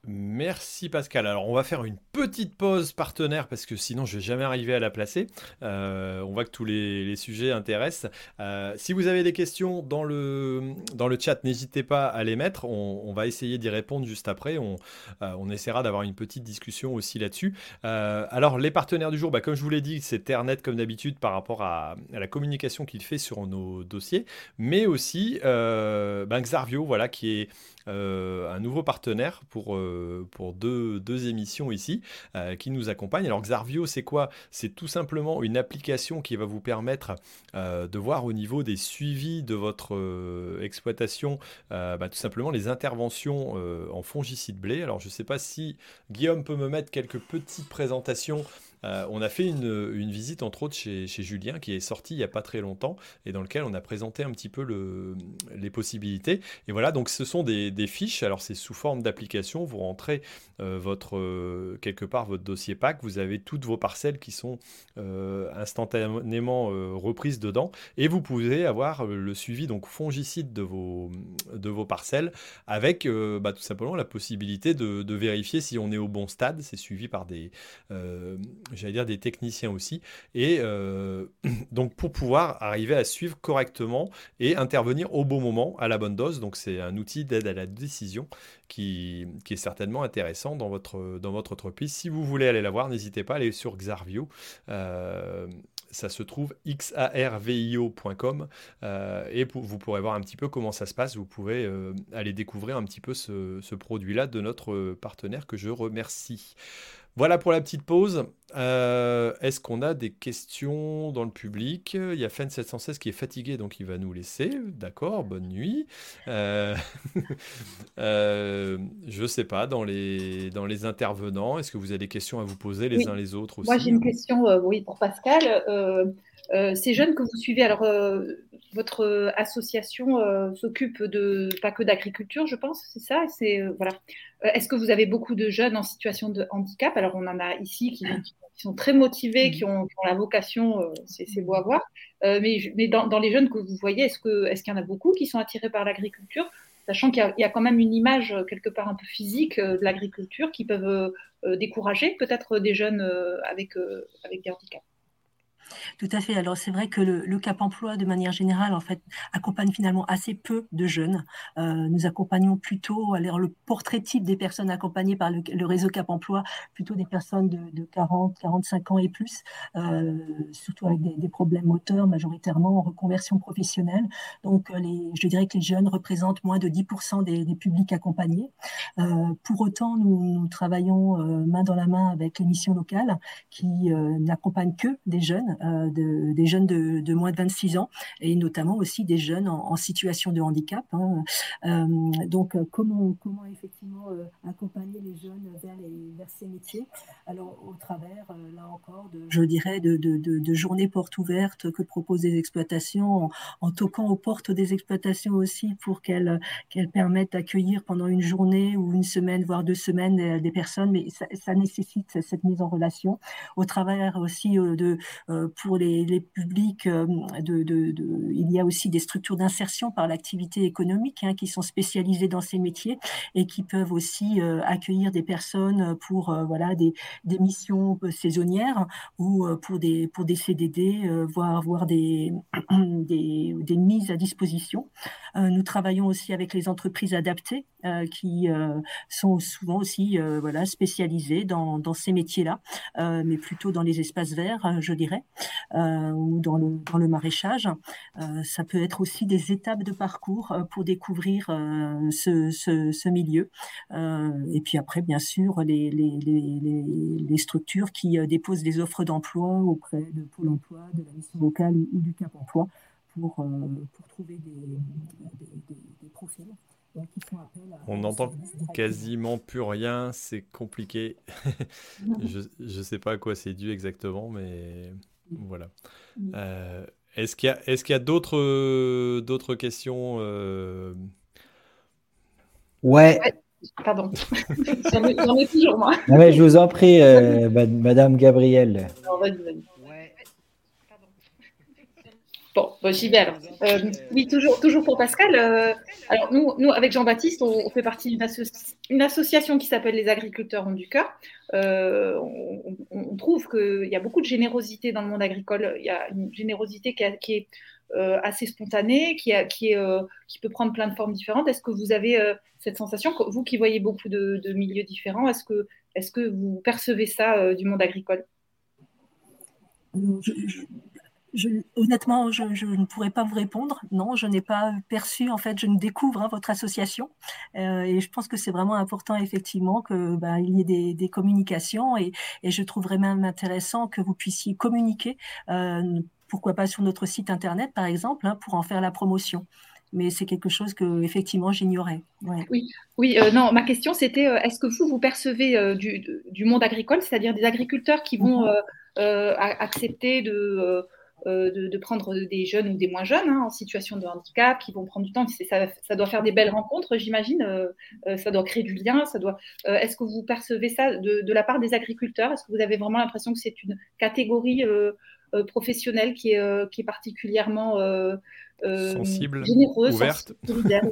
Merci Pascal. Alors on va faire une petite pause partenaire parce que sinon je vais jamais arriver à la placer. Euh, on voit que tous les, sujets intéressent. Euh, si vous avez des questions dans le, chat, n'hésitez pas à les mettre. On, va essayer d'y répondre juste après. On, euh, on essaiera d'avoir une petite discussion aussi là-dessus. alors les partenaires du jour, bah, comme je vous l'ai dit, c'est Ternet comme d'habitude par rapport à, la communication qu'il fait sur nos dossiers, mais aussi ben, Xarvio, voilà, qui est un nouveau partenaire pour, pour deux, deux, émissions ici qui nous accompagnent. Alors Xarvio, c'est quoi? C'est tout simplement une application qui va vous permettre de voir au niveau des suivis de votre exploitation, bah, tout simplement les interventions en fongicide blé. Alors je ne sais pas si Guillaume peut me mettre quelques petites présentations euh, on a fait une, visite entre autres chez, Julien qui est sorti il n'y a pas très longtemps et dans lequel on a présenté un petit peu les possibilités. Et voilà, donc ce sont des, fiches, alors c'est sous forme d'application, vous rentrez euh, votre, euh, quelque part votre dossier PAC, vous avez toutes vos parcelles qui sont instantanément reprises dedans. Et vous pouvez avoir le suivi donc fongicide de vos, de vos parcelles avec bah, tout simplement la possibilité de, de, vérifier si on est au bon stade, c'est suivi par des j'allais dire des techniciens aussi. Et euh, donc pour pouvoir arriver à suivre correctement et intervenir au bon moment, à la bonne dose. Donc c'est un outil d'aide à la décision qui, qui, est certainement intéressant dans votre, dans votre entreprise. Si vous voulez aller la voir, n'hésitez pas à aller sur Xarvio. Euh, ça se trouve xarvio.com euh, et vous pourrez voir un petit peu comment ça se passe. Vous pouvez aller découvrir un petit peu ce, ce produit-là de notre partenaire que je remercie. Voilà pour la petite pause. Euh, est-ce qu'on a des questions dans le public? Il y a Fen716 qui est fatigué, donc il va nous laisser. D'accord, bonne nuit. Euh, euh, je ne sais pas, dans les, dans les intervenants, est-ce que vous avez des questions à vous poser les uns les autres aussi? Moi, j'ai une question oui, pour Pascal. Ces jeunes que vous suivez, alors votre association s'occupe de pas que d'agriculture, je pense, c'est ça? C'est voilà. Est-ce que vous avez beaucoup de jeunes en situation de handicap? Alors on en a ici qui, sont très motivés, qui ont, la vocation, c'est beau à voir. mais, mais dans, les jeunes que vous voyez, est-ce qu'il est y en a beaucoup qui sont attirés par l'agriculture? Sachant qu'il y, a quand même une image quelque part un peu physique de l'agriculture qui peuvent décourager peut-être des jeunes avec, avec des handicaps. Tout à fait. Alors c'est vrai que le, Cap Emploi, de manière générale, en fait, accompagne finalement assez peu de jeunes. Euh, nous accompagnons plutôt, alors le portrait type des personnes accompagnées par le, réseau Cap Emploi, plutôt des personnes de, 40, 45 ans et plus, euh, surtout avec des, problèmes moteurs, majoritairement en reconversion professionnelle. Donc euh, les, je dirais que les jeunes représentent moins de 10% des, publics accompagnés. pour autant, nous, travaillons main dans la main avec les missions locales qui n'accompagnent que des jeunes euh, des jeunes de, moins de 26 ans et notamment aussi des jeunes en, situation de handicap. Hein. Euh, donc, euh, comment, comment effectivement accompagner les jeunes vers, ces métiers? Alors, au travers, là encore, je dirais, de, de, journées portes ouvertes que proposent les exploitations, en, toquant aux portes des exploitations aussi pour qu'elles qu'elles permettent d'accueillir pendant une journée ou une semaine, voire deux semaines, des personnes, mais ça, nécessite cette mise en relation. Au travers aussi de, pour les, publics, euh, il y a aussi des structures d'insertion par l'activité économique hein, qui sont spécialisées dans ces métiers et qui peuvent aussi euh, accueillir des personnes pour euh, voilà, des, des, missions saisonnières ou pour des, pour des CDD, voire, voire des, des, des, mises à disposition. nous travaillons aussi avec les entreprises adaptées qui sont souvent aussi voilà, spécialisées dans, ces métiers-là, mais plutôt dans les espaces verts, je dirais. Euh, ou dans le, maraîchage. Euh, ça peut être aussi des étapes de parcours euh, pour découvrir ce, milieu. et puis après, bien sûr, les, structures qui déposent des offres d'emploi auprès de Pôle emploi, de la mission locale ou, du Cap emploi pour, trouver des profils. On n'entend quasiment plus rien, c'est compliqué. je ne sais pas à quoi c'est dû exactement, mais voilà. Euh, est-ce qu'il y a, d'autres, d'autres questions euh? ouais. Pardon. J'en ai, toujours moi. je vous en prie, euh, Madame Gabrielle. Bon, j'y vais alors. Euh, oui, toujours, toujours pour Pascal. Euh, alors, nous, nous, avec Jean-Baptiste, on, fait partie d'une association qui s'appelle Les Agriculteurs ont du cœur. Euh, on, trouve qu'il y a beaucoup de générosité dans le monde agricole. Il y a une générosité qui, est assez spontanée, qui, est, qui, peut prendre plein de formes différentes. Est-ce que vous avez cette sensation, vous qui voyez beaucoup de, milieux différents, est-ce que, est que vous percevez ça du monde agricole? Honnêtement, je, ne pourrais pas vous répondre. Non, je n'ai pas perçu, en fait, je ne découvre hein, votre association. Euh, et je pense que c'est vraiment important, effectivement, qu'il bah, y ait des, communications. Et, je trouverais même intéressant que vous puissiez communiquer, euh, pourquoi pas sur notre site Internet, par exemple, hein, pour en faire la promotion mais c'est quelque chose que effectivement j'ignorais. Oui, oui euh, non, ma question c'était est-ce que vous vous percevez du, monde agricole, c'est-à-dire des agriculteurs qui vont mm-hmm. accepter de euh, de, prendre des jeunes ou des moins jeunes hein, en situation de handicap, qui vont prendre du temps. Ça, ça doit faire des belles rencontres, j'imagine. Euh, euh, ça doit créer du lien. Ça doit. Est-ce que vous percevez ça de, la part des agriculteurs? Est-ce que vous avez vraiment l'impression que c'est une catégorie professionnelle qui est, qui est particulièrement sensible, généreuse, ouverte? ouverte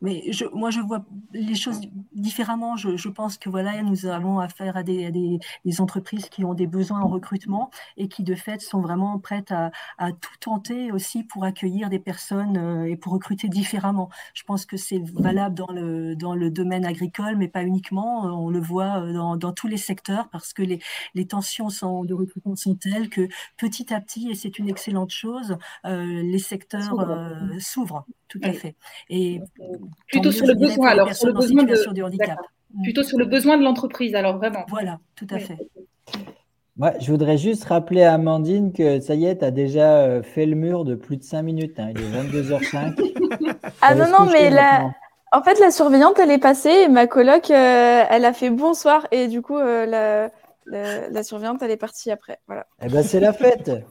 mais je, moi, je vois les choses différemment. Je, je, pense que voilà, nous avons affaire à des, à des, des, entreprises qui ont des besoins en recrutement et qui, de fait, sont vraiment prêtes à, à tout tenter aussi pour accueillir des personnes euh, et pour recruter différemment. Je pense que c'est valable dans le, dans le domaine agricole, mais pas uniquement. On le voit euh, dans, dans tous les secteurs parce que les, les tensions sont, de recrutement sont telles que petit à petit, et c'est une excellente chose, euh, les secteurs euh, s'ouvrent. Tout à fait. Et plutôt sur le besoin, alors sur le besoin de, handicap. Plutôt sur le besoin de l'entreprise, alors vraiment. Voilà, tout à fait. Moi, je voudrais juste rappeler à Amandine que ça y est, tu as déjà euh, fait le mur de plus de 5 minutes. Hein. Il est 22h05. ah non, non, mais la... en fait, la surveillante, elle est passée et ma coloc, euh, elle a fait bonsoir. Et du coup, euh, la, la, surveillante, elle est partie après. Voilà. Eh ben, c'est la fête.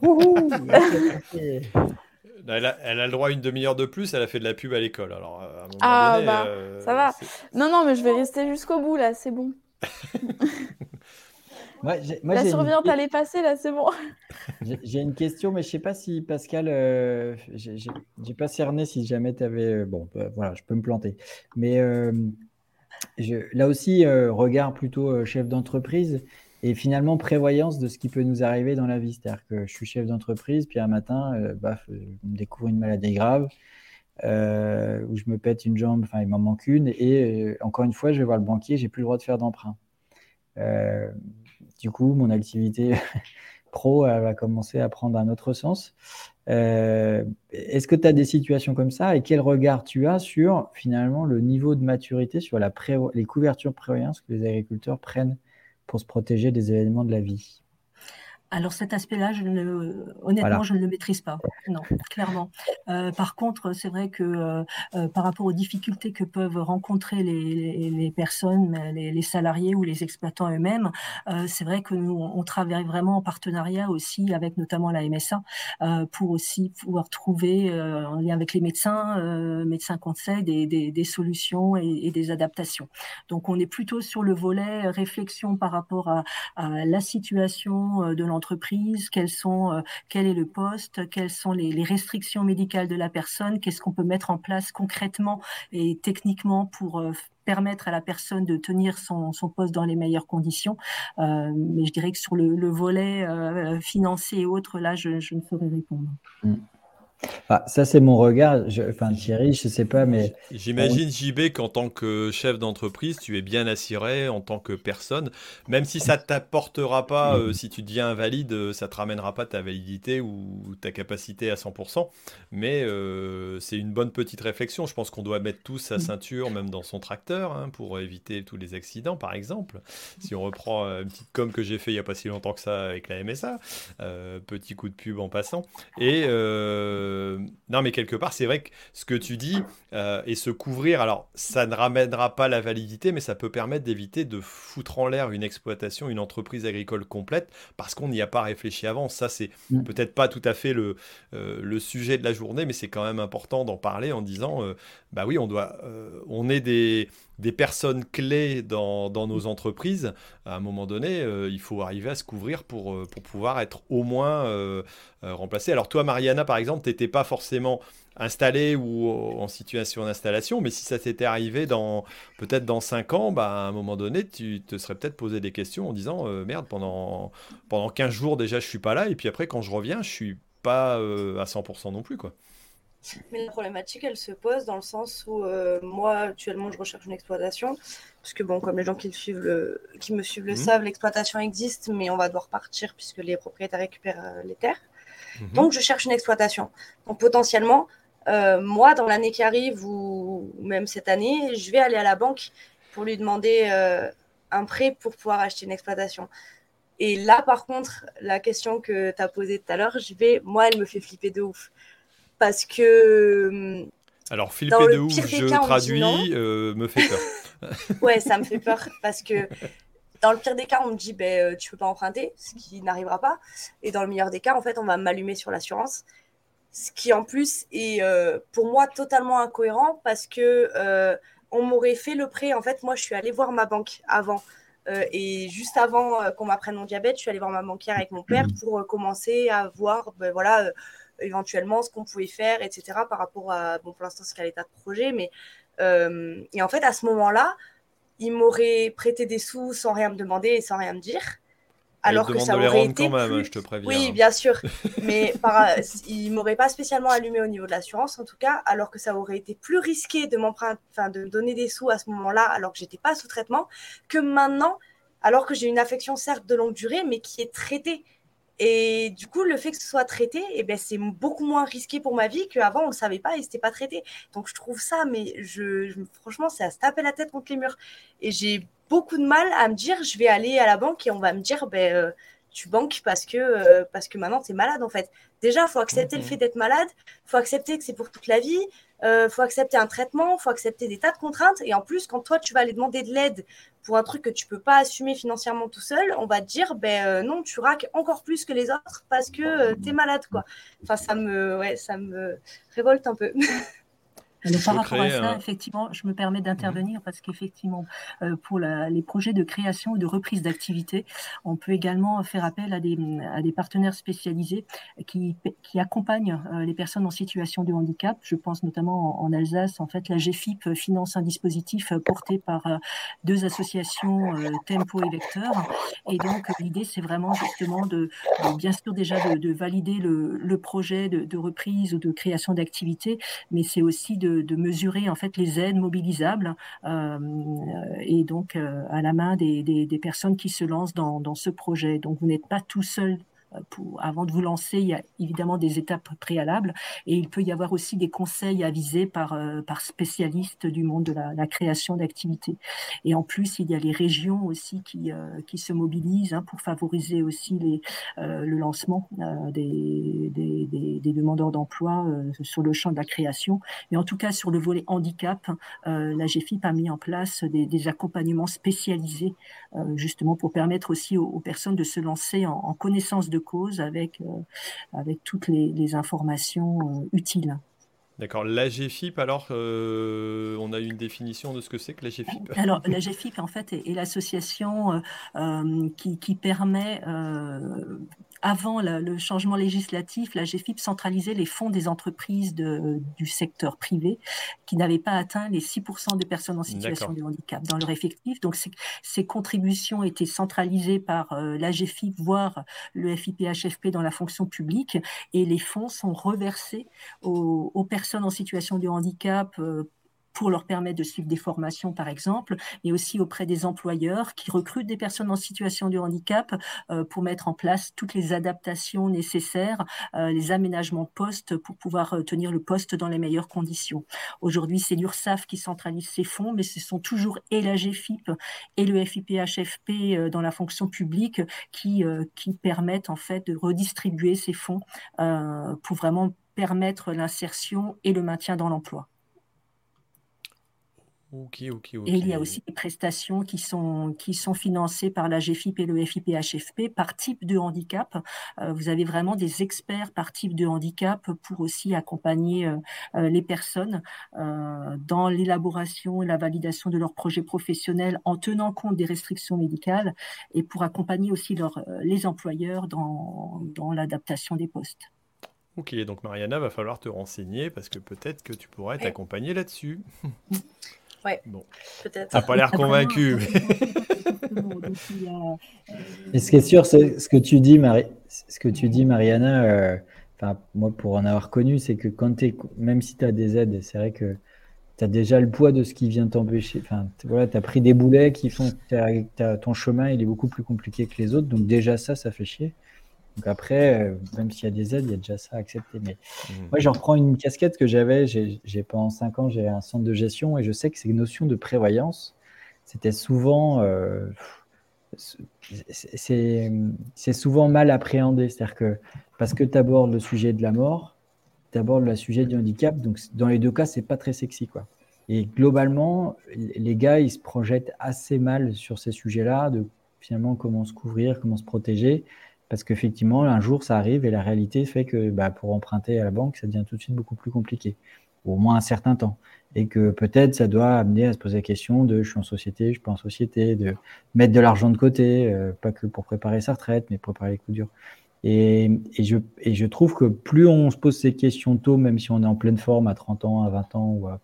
Elle a, le droit à une demi-heure de plus, elle a fait de la pub à l'école. Alors, ah, bah, euh, ça va. Non, non, mais je vais rester jusqu'au bout, là, c'est bon. la surveillante, elle est passée, là, c'est bon. J'ai une question, mais je ne sais pas si Pascal, euh, j'ai pas cerné si jamais tu avais. Euh, bon, bah, voilà, je peux me planter. Mais là aussi, regard plutôt chef d'entreprise et finalement prévoyance de ce qui peut nous arriver dans la vie. C'est-à-dire que je suis chef d'entreprise, puis un matin, euh, baf, je me découvre une maladie grave, euh, où je me pète une jambe, enfin il m'en manque une, et euh, encore une fois, je vais voir le banquier, j'ai plus le droit de faire d'emprunt. du coup, mon activité pro va commencer à prendre un autre sens. Est-ce que tu as des situations comme ça et quel regard tu as sur finalement le niveau de maturité, sur la les couvertures prévoyance que les agriculteurs prennent? Pour se protéger des événements de la vie alors cet aspect-là, je ne, honnêtement, je ne le maîtrise pas. Non, clairement. Euh, par contre, c'est vrai que euh, euh, par rapport aux difficultés que peuvent rencontrer les, les, personnes, les, les, salariés ou les exploitants eux-mêmes, c'est vrai que nous, on travaille vraiment en partenariat aussi avec notamment la MSA pour aussi pouvoir trouver, en lien avec les médecins, médecins conseils, des, des, des solutions et, et, des adaptations. Donc, on est plutôt sur le volet réflexion par rapport à, à la situation de l'entreprise entreprise, quels sont, euh, quel est le poste, quelles sont les, restrictions médicales de la personne, qu'est-ce qu'on peut mettre en place concrètement et techniquement pour euh, permettre à la personne de tenir son, poste dans les meilleures conditions. Euh, mais je dirais que sur le, volet financier et autres, là, je, ne saurais répondre. Mmh. Ça, c'est mon regard. Enfin, Thierry, je ne sais pas, mais. J'imagine, JB, qu'en tant que chef d'entreprise, tu es bien assuré en tant que personne. Même si ça ne t'apportera pas, euh, si tu deviens invalide, euh, ça ne te ramènera pas ta validité ou ta capacité à 100%. Mais euh, c'est une bonne petite réflexion. Je pense qu'on doit mettre tous sa ceinture, même dans son tracteur, hein, pour éviter tous les accidents, par exemple. Si on reprend une petite com que j'ai fait il n'y a pas si longtemps que ça avec la MSA, petit coup de pub en passant. Et. Euh, non, mais quelque part, c'est vrai que ce que tu dis euh, et se couvrir, alors ça ne ramènera pas la validité, mais ça peut permettre d'éviter de foutre en l'air une exploitation, une entreprise agricole complète parce qu'on n'y a pas réfléchi avant. Ça, c'est mm. peut-être pas tout à fait le, euh, le sujet de la journée, mais c'est quand même important d'en parler en disant bah oui, on doit, on est des, des personnes clés dans, dans, nos entreprises, à un moment donné, il faut arriver à se couvrir pour, pour pouvoir être au moins remplacé. Alors toi, Mariana, par exemple, tu n'étais pas forcément installé ou en situation d'installation, mais si ça t'était arrivé dans peut-être dans 5 ans, bah, à un moment donné, tu te serais peut-être posé des questions en disant euh, merde, pendant, pendant 15 jours déjà, je suis pas là, et puis après, quand je reviens, je suis pas euh, à 100% non plus. quoi. Mais la problématique, elle se pose dans le sens où euh, moi, actuellement, je recherche une exploitation. Parce que, bon, comme les gens qui, le suivent le, qui me suivent le mmh. savent, l'exploitation existe, mais on va devoir partir puisque les propriétaires récupèrent les terres. Mhm. Donc, je cherche une exploitation. Donc, potentiellement, euh, moi, dans l'année qui arrive ou même cette année, je vais aller à la banque pour lui demander euh, un prêt pour pouvoir acheter une exploitation. Et là, par contre, la question que tu as posée tout à l'heure, je vais, moi, elle me fait flipper de ouf. Parce que. Hum, Alors, flipper de ouf, je traduis, euh, me fait peur. ouais, ça me fait peur parce que dans le pire des cas, on me dit ben, tu peux pas emprunter, ce qui n'arrivera pas. Et dans le meilleur des cas, en fait, on va m'allumer sur l'assurance. Ce qui en plus est euh, pour moi totalement incohérent parce que euh, on m'aurait fait le prêt. En fait, moi, je suis allée voir ma banque avant. Euh, et juste avant qu'on m'apprenne mon diabète, je suis allée voir ma banquière avec mon père pour commencer à voir ben, voilà, éventuellement ce qu'on pouvait faire, etc. par rapport à, bon, pour l'instant, c'est qu'à l'état de projet. Mais, et en fait, à ce moment-là, il m'aurait prêté des sous sans rien me demander et sans rien me dire alors que ça aurait été même, je te préviens. Oui, bien sûr, mais par... il m'aurait pas spécialement allumé au niveau de l'assurance en tout cas, alors que ça aurait été plus risqué de m'emprunter, enfin de me donner des sous à ce moment-là, alors que j'étais pas sous traitement, que maintenant, alors que j'ai une affection certes de longue durée, mais qui est traitée. Et du coup, le fait que ce soit traité, eh ben, c'est beaucoup moins risqué pour ma vie qu'avant, on ne savait pas et c'était pas traité. Donc, je trouve ça, mais je, franchement, c'est à se taper la tête contre les murs. Et j'ai beaucoup de mal à me dire, je vais aller à la banque et on va me dire, ben, euh, tu banques parce que, euh, parce que maintenant, tu es malade, en fait. Déjà, il faut accepter le mhm. fait d'être malade, il faut accepter que c'est pour toute la vie, il euh, faut accepter un traitement, il faut accepter des tas de contraintes. Et en plus, quand toi, tu vas aller demander de l'aide pour un truc que tu peux pas assumer financièrement tout seul, on va te dire, ben euh, non, tu raques encore plus que les autres parce que euh, tu es malade, quoi. Enfin, ça me, ouais, ça me révolte un peu. par rapport à ça, effectivement, je me permets d'intervenir parce qu'effectivement, euh, pour les projets de création ou de reprise d'activité, on peut également faire appel à des, à des partenaires spécialisés qui, qui accompagnent euh, les personnes en situation de handicap. Je pense notamment en, Alsace, en fait, la GFIP finance un dispositif porté par euh, deux associations, Tempo et Vecteur. Et donc, l'idée, c'est vraiment justement de, bien sûr, déjà de, valider le, le projet de, de reprise ou de création d'activité, mais c'est aussi de de, mesurer en fait les aides mobilisables euh, et donc euh, à la main des, des, personnes qui se lancent dans, dans ce projet. Donc vous n'êtes pas tout seul pour, avant de vous lancer, il y a évidemment des étapes préalables et il peut y avoir aussi des conseils avisés par, euh, par spécialistes du monde de la, création d'activités. Et en plus, il y a les régions aussi qui, euh, qui se mobilisent hein, pour favoriser aussi les, le lancement des, des, demandeurs d'emploi sur le champ de la création. Mais en tout cas, sur le volet handicap, la GFIP a mis en place des, accompagnements spécialisés justement pour permettre aussi aux, personnes de se lancer en connaissance de cause avec, euh, avec toutes les, informations euh, utiles. D'accord. L'AGFIP, alors, euh, on a une définition de ce que c'est que l'AGFIP Alors, l'AGFIP, en fait, est, l'association qui, qui, permet avant le changement législatif, la GFIP centralisait les fonds des entreprises du secteur privé qui n'avaient pas atteint les 6% de personnes en situation de handicap dans leur effectif. Donc, ces, contributions étaient centralisées par euh, la GFIP, voire le FIPHFP dans la fonction publique, et les fonds sont reversés aux, aux personnes en situation de handicap euh, pour leur permettre de suivre des formations, par exemple, mais aussi auprès des employeurs qui recrutent des personnes en situation de handicap euh, pour mettre en place toutes les adaptations nécessaires, euh, les aménagements de poste pour pouvoir euh, tenir le poste dans les meilleures conditions. Aujourd'hui, c'est l'URSSAF qui centralise ces fonds, mais ce sont toujours et la GFIP et le FIPHFP dans la fonction publique qui, qui permettent en fait de redistribuer ces fonds pour vraiment permettre l'insertion et le maintien dans l'emploi. Et il y a aussi des prestations qui sont, qui sont financées par la GFIP et le FIPHFP par type de handicap. Euh, vous avez vraiment des experts par type de handicap pour aussi accompagner euh, euh, les personnes dans l'élaboration et la validation de leurs projets professionnels en tenant compte des restrictions médicales et pour accompagner aussi leur, les employeurs dans, dans l'adaptation des postes. Ok, donc Mariana, va falloir te renseigner parce que peut-être que tu pourrais être accompagnée là-dessus. Ouais, bon. peut-être. T'as pas l'air convaincu. Et ce qui est sûr, c'est ce que tu dis, Marie... ce que tu dis Mariana, euh, enfin, moi pour en avoir connu, c'est que quand es, même si tu as des aides, c'est vrai que tu as déjà le poids de ce qui vient t'empêcher. Enfin, voilà, tu as pris des boulets qui font que ton chemin il est beaucoup plus compliqué que les autres. Donc déjà ça, ça fait chier. Donc après, même s'il y a des aides, il y a déjà ça à accepter. Mais mmh. moi, je reprends une casquette que j'avais. J'ai pendant cinq ans, j'ai un centre de gestion et je sais que ces notions de prévoyance, c'était souvent, c'est souvent mal appréhendé. C'est-à-dire que parce que tu abordes le sujet de la mort, tu abordes le sujet du handicap. Donc dans les deux cas, c'est pas très sexy, quoi. Et globalement, les gars, ils se projettent assez mal sur ces sujets-là, de finalement comment se couvrir, comment se protéger, parce qu'effectivement, un jour, ça arrive et la réalité fait que bah, pour emprunter à la banque, ça devient tout de suite beaucoup plus compliqué, au moins un certain temps. Et que peut-être ça doit amener à se poser la question de je suis en société, je suis pas en société, de mettre de l'argent de côté, euh, pas que pour préparer sa retraite, mais pour préparer les coups durs. Et, et, je, et je trouve que plus on se pose ces questions tôt, même si on est en pleine forme à 30 ans, à 20 ans ou à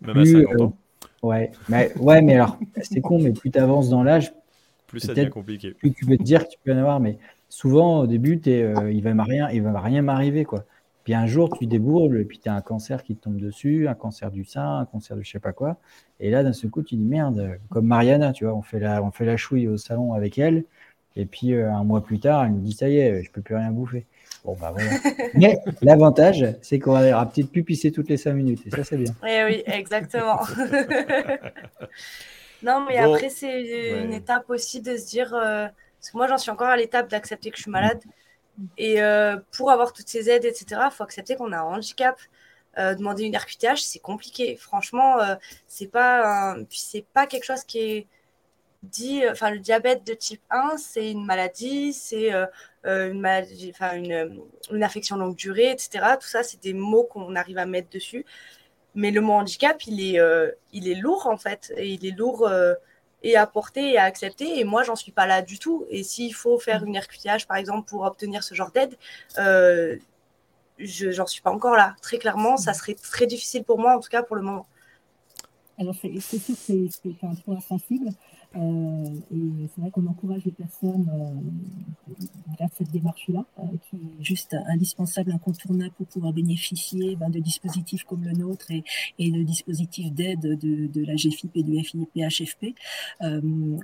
même à 50 euh, ouais, mais, ouais, mais alors, c'est con, mais plus tu avances dans l'âge, plus ça devient compliqué. Plus tu peux te dire que tu peux en avoir, mais souvent au début, es, euh, il va rien, il va rien m'arriver quoi. Puis un jour, tu débourles, et puis tu as un cancer qui te tombe dessus, un cancer du sein, un cancer de je sais pas quoi. Et là, d'un seul coup, tu dis merde, comme Mariana, tu vois, on fait la, on fait la chouille au salon avec elle. Et puis euh, un mois plus tard, elle me dit ça y est, je peux plus rien bouffer. Bon, bah voilà. Mais l'avantage, c'est qu'on va peut-être plus pisser toutes les 5 minutes. Et ça, c'est bien. Eh oui, exactement. non, mais après, c'est une étape aussi de se dire. Euh, moi, j'en suis encore à l'étape d'accepter que je suis malade. Et euh, pour avoir toutes ces aides, etc., il faut accepter qu'on a un handicap. Euh, demander une RQTH, c'est compliqué. Franchement, c'est pas, c'est pas quelque chose qui est dit, euh, enfin, le diabète de type 1, c'est une maladie, c'est euh, euh, une, maladie, une, une, affection longue durée, etc. Tout ça, c'est des mots qu'on arrive à mettre dessus. Mais le mot handicap, il est, il est lourd, en fait. Il est lourd et à porter et à accepter. Et moi, j'en suis pas là du tout. Et s'il faut faire une RQTH, par exemple, pour obtenir ce genre d'aide, je j'en suis pas encore là. Très clairement, ça serait très difficile pour moi, en tout cas pour le moment. Alors, c'est sûr que c'est un point sensible. Euh, et c'est vrai qu'on encourage les personnes euh, vers cette démarche-là, euh, qui est juste indispensable, incontournable pour pouvoir bénéficier ben, de dispositifs comme le nôtre et, et de dispositifs d'aide de, de, la GFIP et du FIPHFP.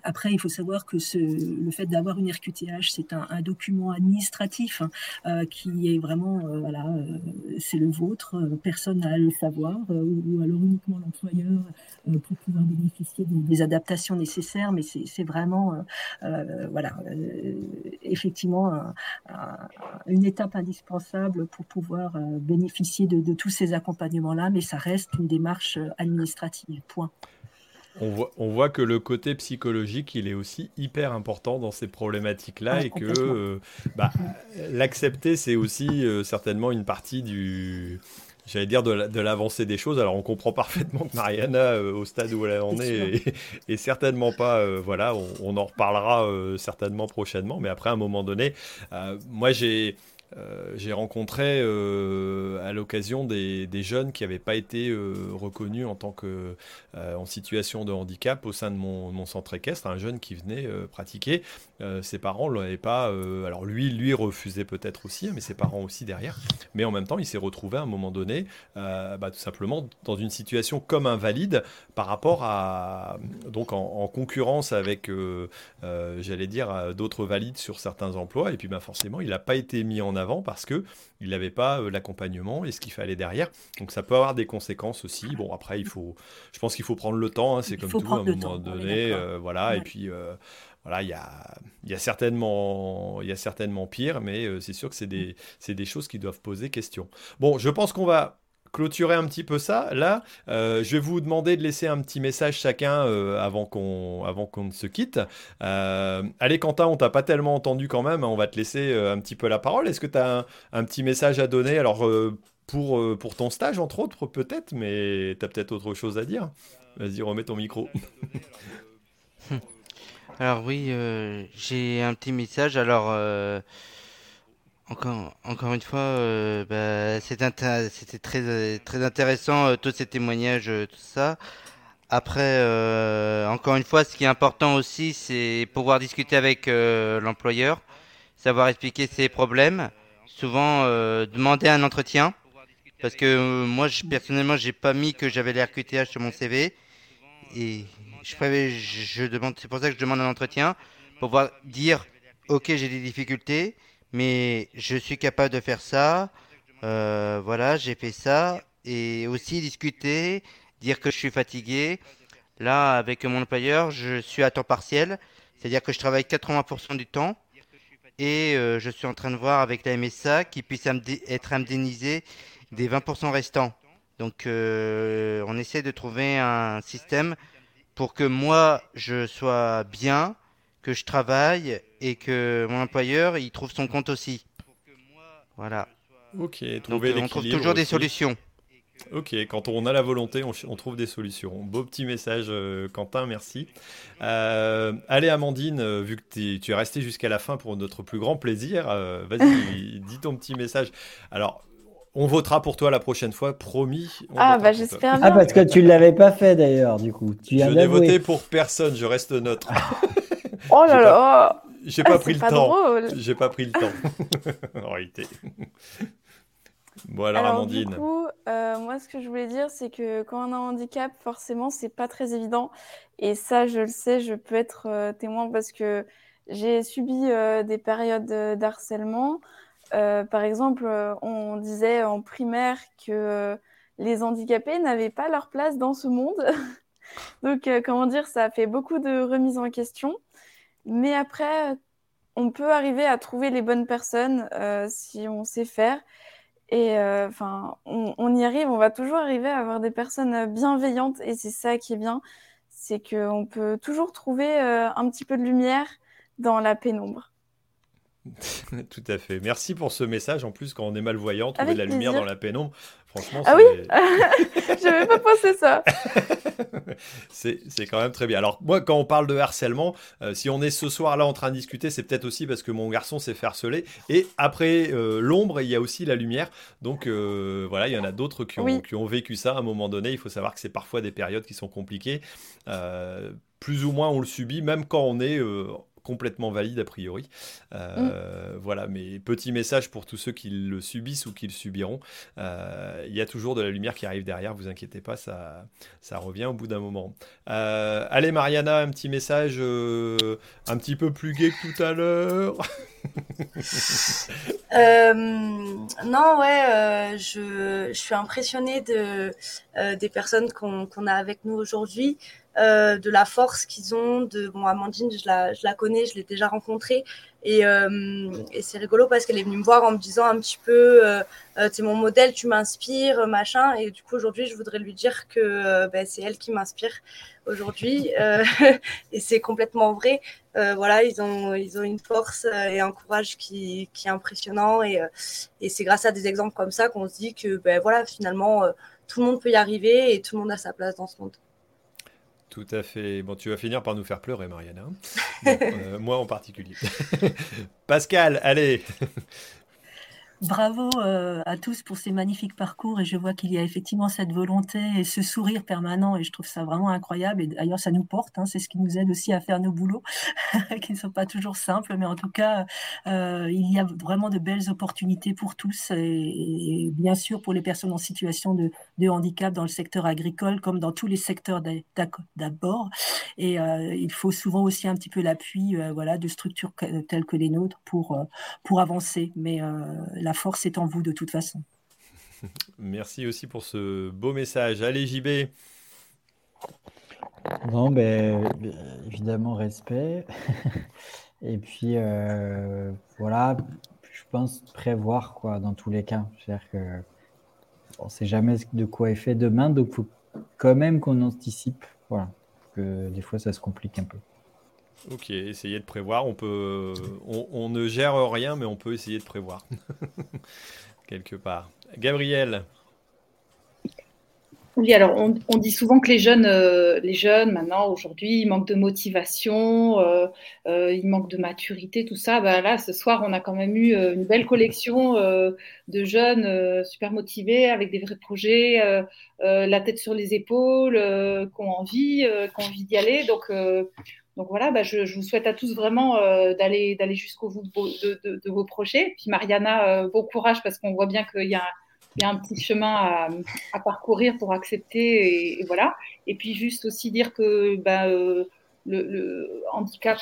après, il faut savoir que le fait d'avoir une RQTH, c'est un, document administratif hein, qui est vraiment, voilà, c'est le vôtre, personne n'a à le savoir, ou, alors uniquement l'employeur pour pouvoir bénéficier des adaptations nécessaires mais c'est vraiment, euh, euh, voilà, euh, effectivement, une étape indispensable pour pouvoir bénéficier de, tous ces accompagnements-là, mais ça reste une démarche administrative. Point. On voit, on voit, que le côté psychologique, il est aussi hyper important dans ces problématiques-là ah, et que bah, l'accepter, c'est aussi certainement une partie du, j'allais dire, de l'avancée des choses. Alors, on comprend parfaitement que Mariana, euh, au stade où elle en est, est, certainement pas. Euh, voilà, on, en reparlera euh, certainement prochainement. Mais après, à un moment donné, moi, j'ai euh, j'ai rencontré euh, à l'occasion des, jeunes qui n'avaient pas été euh, reconnus en tant que en situation de handicap au sein de mon, centre équestre, un jeune qui venait pratiquer. ses parents ne l'avaient pas. alors lui, lui refusait peut-être aussi, mais ses parents aussi derrière. Mais en même temps, il s'est retrouvé à un moment donné, bah, tout simplement dans une situation comme invalide par rapport à donc en, concurrence avec, j'allais dire, d'autres valides sur certains emplois. Et puis, bah, forcément, il n'a pas été mis en avant parce que il n'avait pas euh, l'accompagnement et ce qu'il fallait derrière. Donc ça peut avoir des conséquences aussi. Bon après il faut, je pense qu'il faut prendre le temps. Hein, c'est comme tout à un moment donné, euh, voilà. Et puis euh, voilà, il y a, y, a certainement, y a certainement pire, mais c'est sûr que c'est des, des choses qui doivent poser question. Bon, je pense qu'on va clôturer un petit peu ça, là, euh, je vais vous demander de laisser un petit message chacun euh, avant qu'on qu'on se quitte. Euh, allez, Quentin, on t'a pas tellement entendu quand même. Hein, on va te laisser un petit peu la parole. Est-ce que tu as un, petit message à donner Alors, pour, pour ton stage, entre autres, peut-être, mais tu as peut-être autre chose à dire? Vas-y, remets ton micro. Alors, oui, j'ai un petit message. Alors. Encore, une fois, euh, bah, c'était très, intéressant, euh, tous ces témoignages, euh, tout ça. Après, encore une fois, ce qui est important aussi, c'est pouvoir discuter avec l'employeur, savoir expliquer ses problèmes, souvent demander un entretien, parce que moi, je, personnellement, j'ai pas mis que j'avais l'RQTH sur mon CV, et je, c'est pour ça que je demande un entretien, pour pouvoir dire, ok, j'ai des difficultés, mais je suis capable de faire ça. Euh, voilà, j'ai fait ça. Et aussi discuter, dire que je suis fatigué. Là, avec mon employeur, je suis à temps partiel, c'est-à-dire que je travaille 80% du temps. Et euh, je suis en train de voir avec la MSA qui puisse être indemnisé des 20% restants. Donc, euh, on essaie de trouver un système pour que moi, je sois bien, que je travaille et que mon employeur, il trouve son compte aussi. Voilà. Ok, Donc, on trouve toujours des solutions. Ok, quand on a la volonté, on, trouve des solutions. Beau petit message, euh, Quentin, merci. Euh, allez, Amandine, euh, vu que tu es restée jusqu'à la fin pour notre plus grand plaisir, vas-y, dis ton petit message. Alors, on votera pour toi la prochaine fois, promis. Ah, bah j'espère bien. Ah, parce que tu ne l'avais pas fait d'ailleurs, du coup. Tu je n'ai voté pour personne, je reste neutre. oh là là J'ai pas, pris le temps. J'ai pas pris le temps, en réalité. Voilà, alors, Du coup, euh, moi, ce que je voulais dire, c'est que quand on a un handicap, forcément, c'est pas très évident. Et ça, je le sais, je peux être euh, témoin parce que j'ai subi euh, des périodes d'harcèlement. par exemple, on disait en primaire que les handicapés n'avaient pas leur place dans ce monde. Donc, comment dire, ça a fait beaucoup de remises en question. Mais après, on peut arriver à trouver les bonnes personnes si on sait faire. Et euh, enfin, on, y arrive, on va toujours arriver à avoir des personnes bienveillantes et c'est ça qui est bien, c'est qu'on peut toujours trouver euh, un petit peu de lumière dans la pénombre. Tout à fait. Merci pour ce message. En plus, quand on est malvoyant, trouver de la lumière dans la pénombre, franchement, ah oui J'avais pas pensé ça. c'est quand même très bien. Alors, moi, quand on parle de harcèlement, euh, si on est ce soir-là en train de discuter, c'est peut-être aussi parce que mon garçon s'est fait harceler. Et après euh, l'ombre, il y a aussi la lumière. Donc, euh, voilà, il y en a d'autres qui, qui, ont vécu ça à un moment donné. Il faut savoir que c'est parfois des périodes qui sont compliquées. plus ou moins, on le subit, même quand on est complètement valide a priori. Euh, voilà, mais petit message pour tous ceux qui le subissent ou qui le subiront. Euh, il y a toujours de la lumière qui arrive derrière, vous inquiétez pas, ça, ça revient au bout d'un moment. Euh, allez Mariana, un petit message un petit peu plus gai que tout à l'heure. non, ouais, je, je, suis impressionnée de, des personnes qu'on a avec nous aujourd'hui. Euh, de la force qu'ils ont. De bon, Amandine, je la, je la connais, je l'ai déjà rencontrée. Et, euh, et c'est rigolo parce qu'elle est venue me voir en me disant un petit peu, euh, euh tu es mon modèle, tu m'inspires, machin. Et du coup, aujourd'hui, je voudrais lui dire que ben, c'est elle qui m'inspire aujourd'hui. et c'est complètement vrai. voilà, ils ont, ils ont une force et un courage qui, qui est impressionnant. Et, et c'est grâce à des exemples comme ça qu'on se dit que ben, voilà, finalement, tout le monde peut y arriver et tout le monde a sa place dans ce monde. Tout à fait. Bon, tu vas finir par nous faire pleurer, Mariana. Euh, moi en particulier. Pascal, allez Bravo euh, à tous pour ces magnifiques parcours et je vois qu'il y a effectivement cette volonté et ce sourire permanent et je trouve ça vraiment incroyable. Et d'ailleurs ça nous porte, hein, c'est ce qui nous aide aussi à faire nos boulots qui ne sont pas toujours simples mais en tout cas euh, il y a vraiment de belles opportunités pour tous et, bien sûr pour les personnes en situation de, handicap dans le secteur agricole comme dans tous les secteurs d'abord. Et euh, il faut souvent aussi un petit peu l'appui voilà, de structures telles que les nôtres pour, pour avancer. Mais la la force est en vous de toute façon. Merci aussi pour ce beau message. Allez, JB. Non, ben, évidemment, respect. Et puis, euh, voilà, je pense prévoir, quoi, dans tous les cas. C'est-à-dire que on ne sait jamais de quoi est fait demain, donc il faut quand même qu'on anticipe. Voilà, que des fois, ça se complique un peu. Ok, essayer de prévoir. On peut, on, ne gère rien, mais on peut essayer de prévoir quelque part. Gabriel. Oui, alors on, dit souvent que les jeunes, euh, les jeunes maintenant, aujourd'hui, ils manquent de motivation, euh, euh, ils manquent de maturité, tout ça. Bah, là, ce soir, on a quand même eu une belle collection de jeunes super motivés, avec des vrais projets, la tête sur les épaules, qui ont envie, qui ont envie d'y aller. Donc, donc voilà, bah, je, vous souhaite à tous vraiment euh, d'aller d'aller jusqu'au bout de, vos projets. Puis Mariana, euh, bon courage parce qu'on voit bien qu'il y, a un petit chemin à, parcourir pour accepter et, voilà. Et puis juste aussi dire que bah, euh, le, handicap,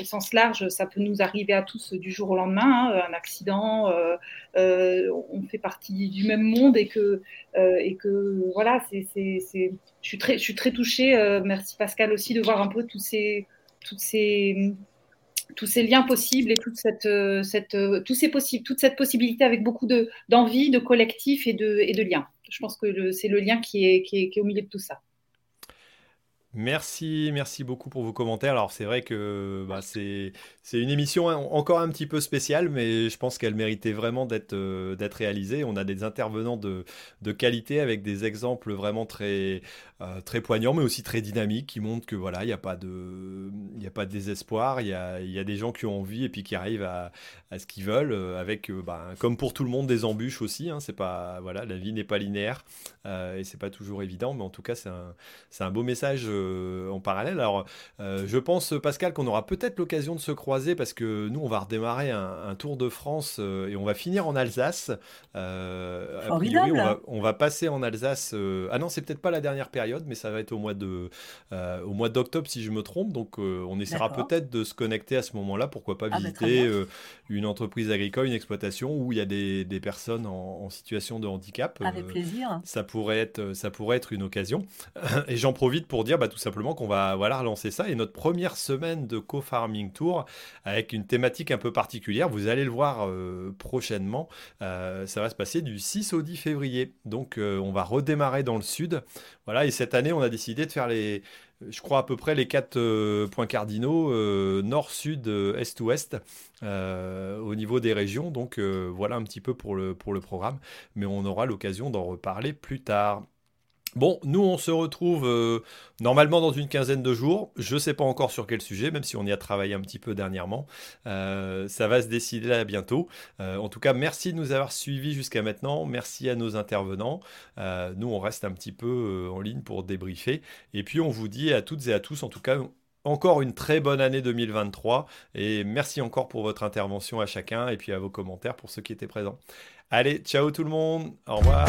au sens large, ça peut nous arriver à tous du jour au lendemain, hein, un accident, euh, euh, on fait partie du même monde et que, euh, et que voilà, c'est, je, suis très, je touchée, merci Pascal aussi, de voir un peu tous ces, ces, tous ces liens possibles et toute cette, cette, ces possibles, toute cette possibilité avec beaucoup de, d'envie, de collectif et de, et de liens. Je pense que c'est le lien qui est, qui est au milieu de tout ça. Merci, merci beaucoup pour vos commentaires. Alors c'est vrai que bah, c'est une émission encore un petit peu spéciale, mais je pense qu'elle méritait vraiment d'être euh, réalisée. On a des intervenants de, de, qualité avec des exemples vraiment très, euh, très poignants, mais aussi très dynamiques, qui montrent que voilà, il n'y a pas de il a pas de désespoir. Il y a, y a, des gens qui ont envie et puis qui arrivent à, à ce qu'ils veulent, euh, avec bah, comme pour tout le monde des embûches aussi. Hein. c'est pas voilà, la vie n'est pas linéaire et c'est pas toujours évident, mais en tout cas c'est un, un beau message euh, en parallèle. Alors, euh, je pense, Pascal, qu'on aura peut-être l'occasion de se croiser parce que nous, on va redémarrer un, Tour de France euh, et on va finir en Alsace. on va, passer en Alsace. ah non, c'est peut-être pas la dernière période, mais ça va être au mois de, au mois d'octobre si je me trompe. Donc, on essaiera peut-être de se connecter à ce moment-là. Pourquoi pas ah, bah, visiter une entreprise agricole, une exploitation où il y a des, personnes en, situation de handicap. Avec plaisir. Ça pourrait être, ça pourrait être une occasion. Et j'en profite pour dire, bah, tout simplement qu'on va voilà, relancer ça. Et notre première semaine de co-farming tour avec une thématique un peu particulière, vous allez le voir euh, prochainement. Euh, ça va se passer du 6 au 10 février. Donc euh, on va redémarrer dans le sud. Voilà, et cette année, on a décidé de faire les, je crois à peu près les quatre points cardinaux, nord, sud, est, ouest, au niveau des régions. Donc voilà un petit peu pour le, pour le programme, mais on aura l'occasion d'en reparler plus tard. Bon, nous on se retrouve euh, normalement dans une quinzaine de jours. Je ne sais pas encore sur quel sujet, même si on y a travaillé un petit peu dernièrement. Euh, ça va se décider là bientôt. Euh, en tout cas, merci de nous avoir suivis jusqu'à maintenant. Merci à nos intervenants. nous on reste un petit peu en ligne pour débriefer. Et puis on vous dit à toutes et à tous, en tout cas, encore une très bonne année 2023. Et merci encore pour votre intervention à chacun et puis à vos commentaires pour ceux qui étaient présents. Allez, ciao tout le monde. Au revoir.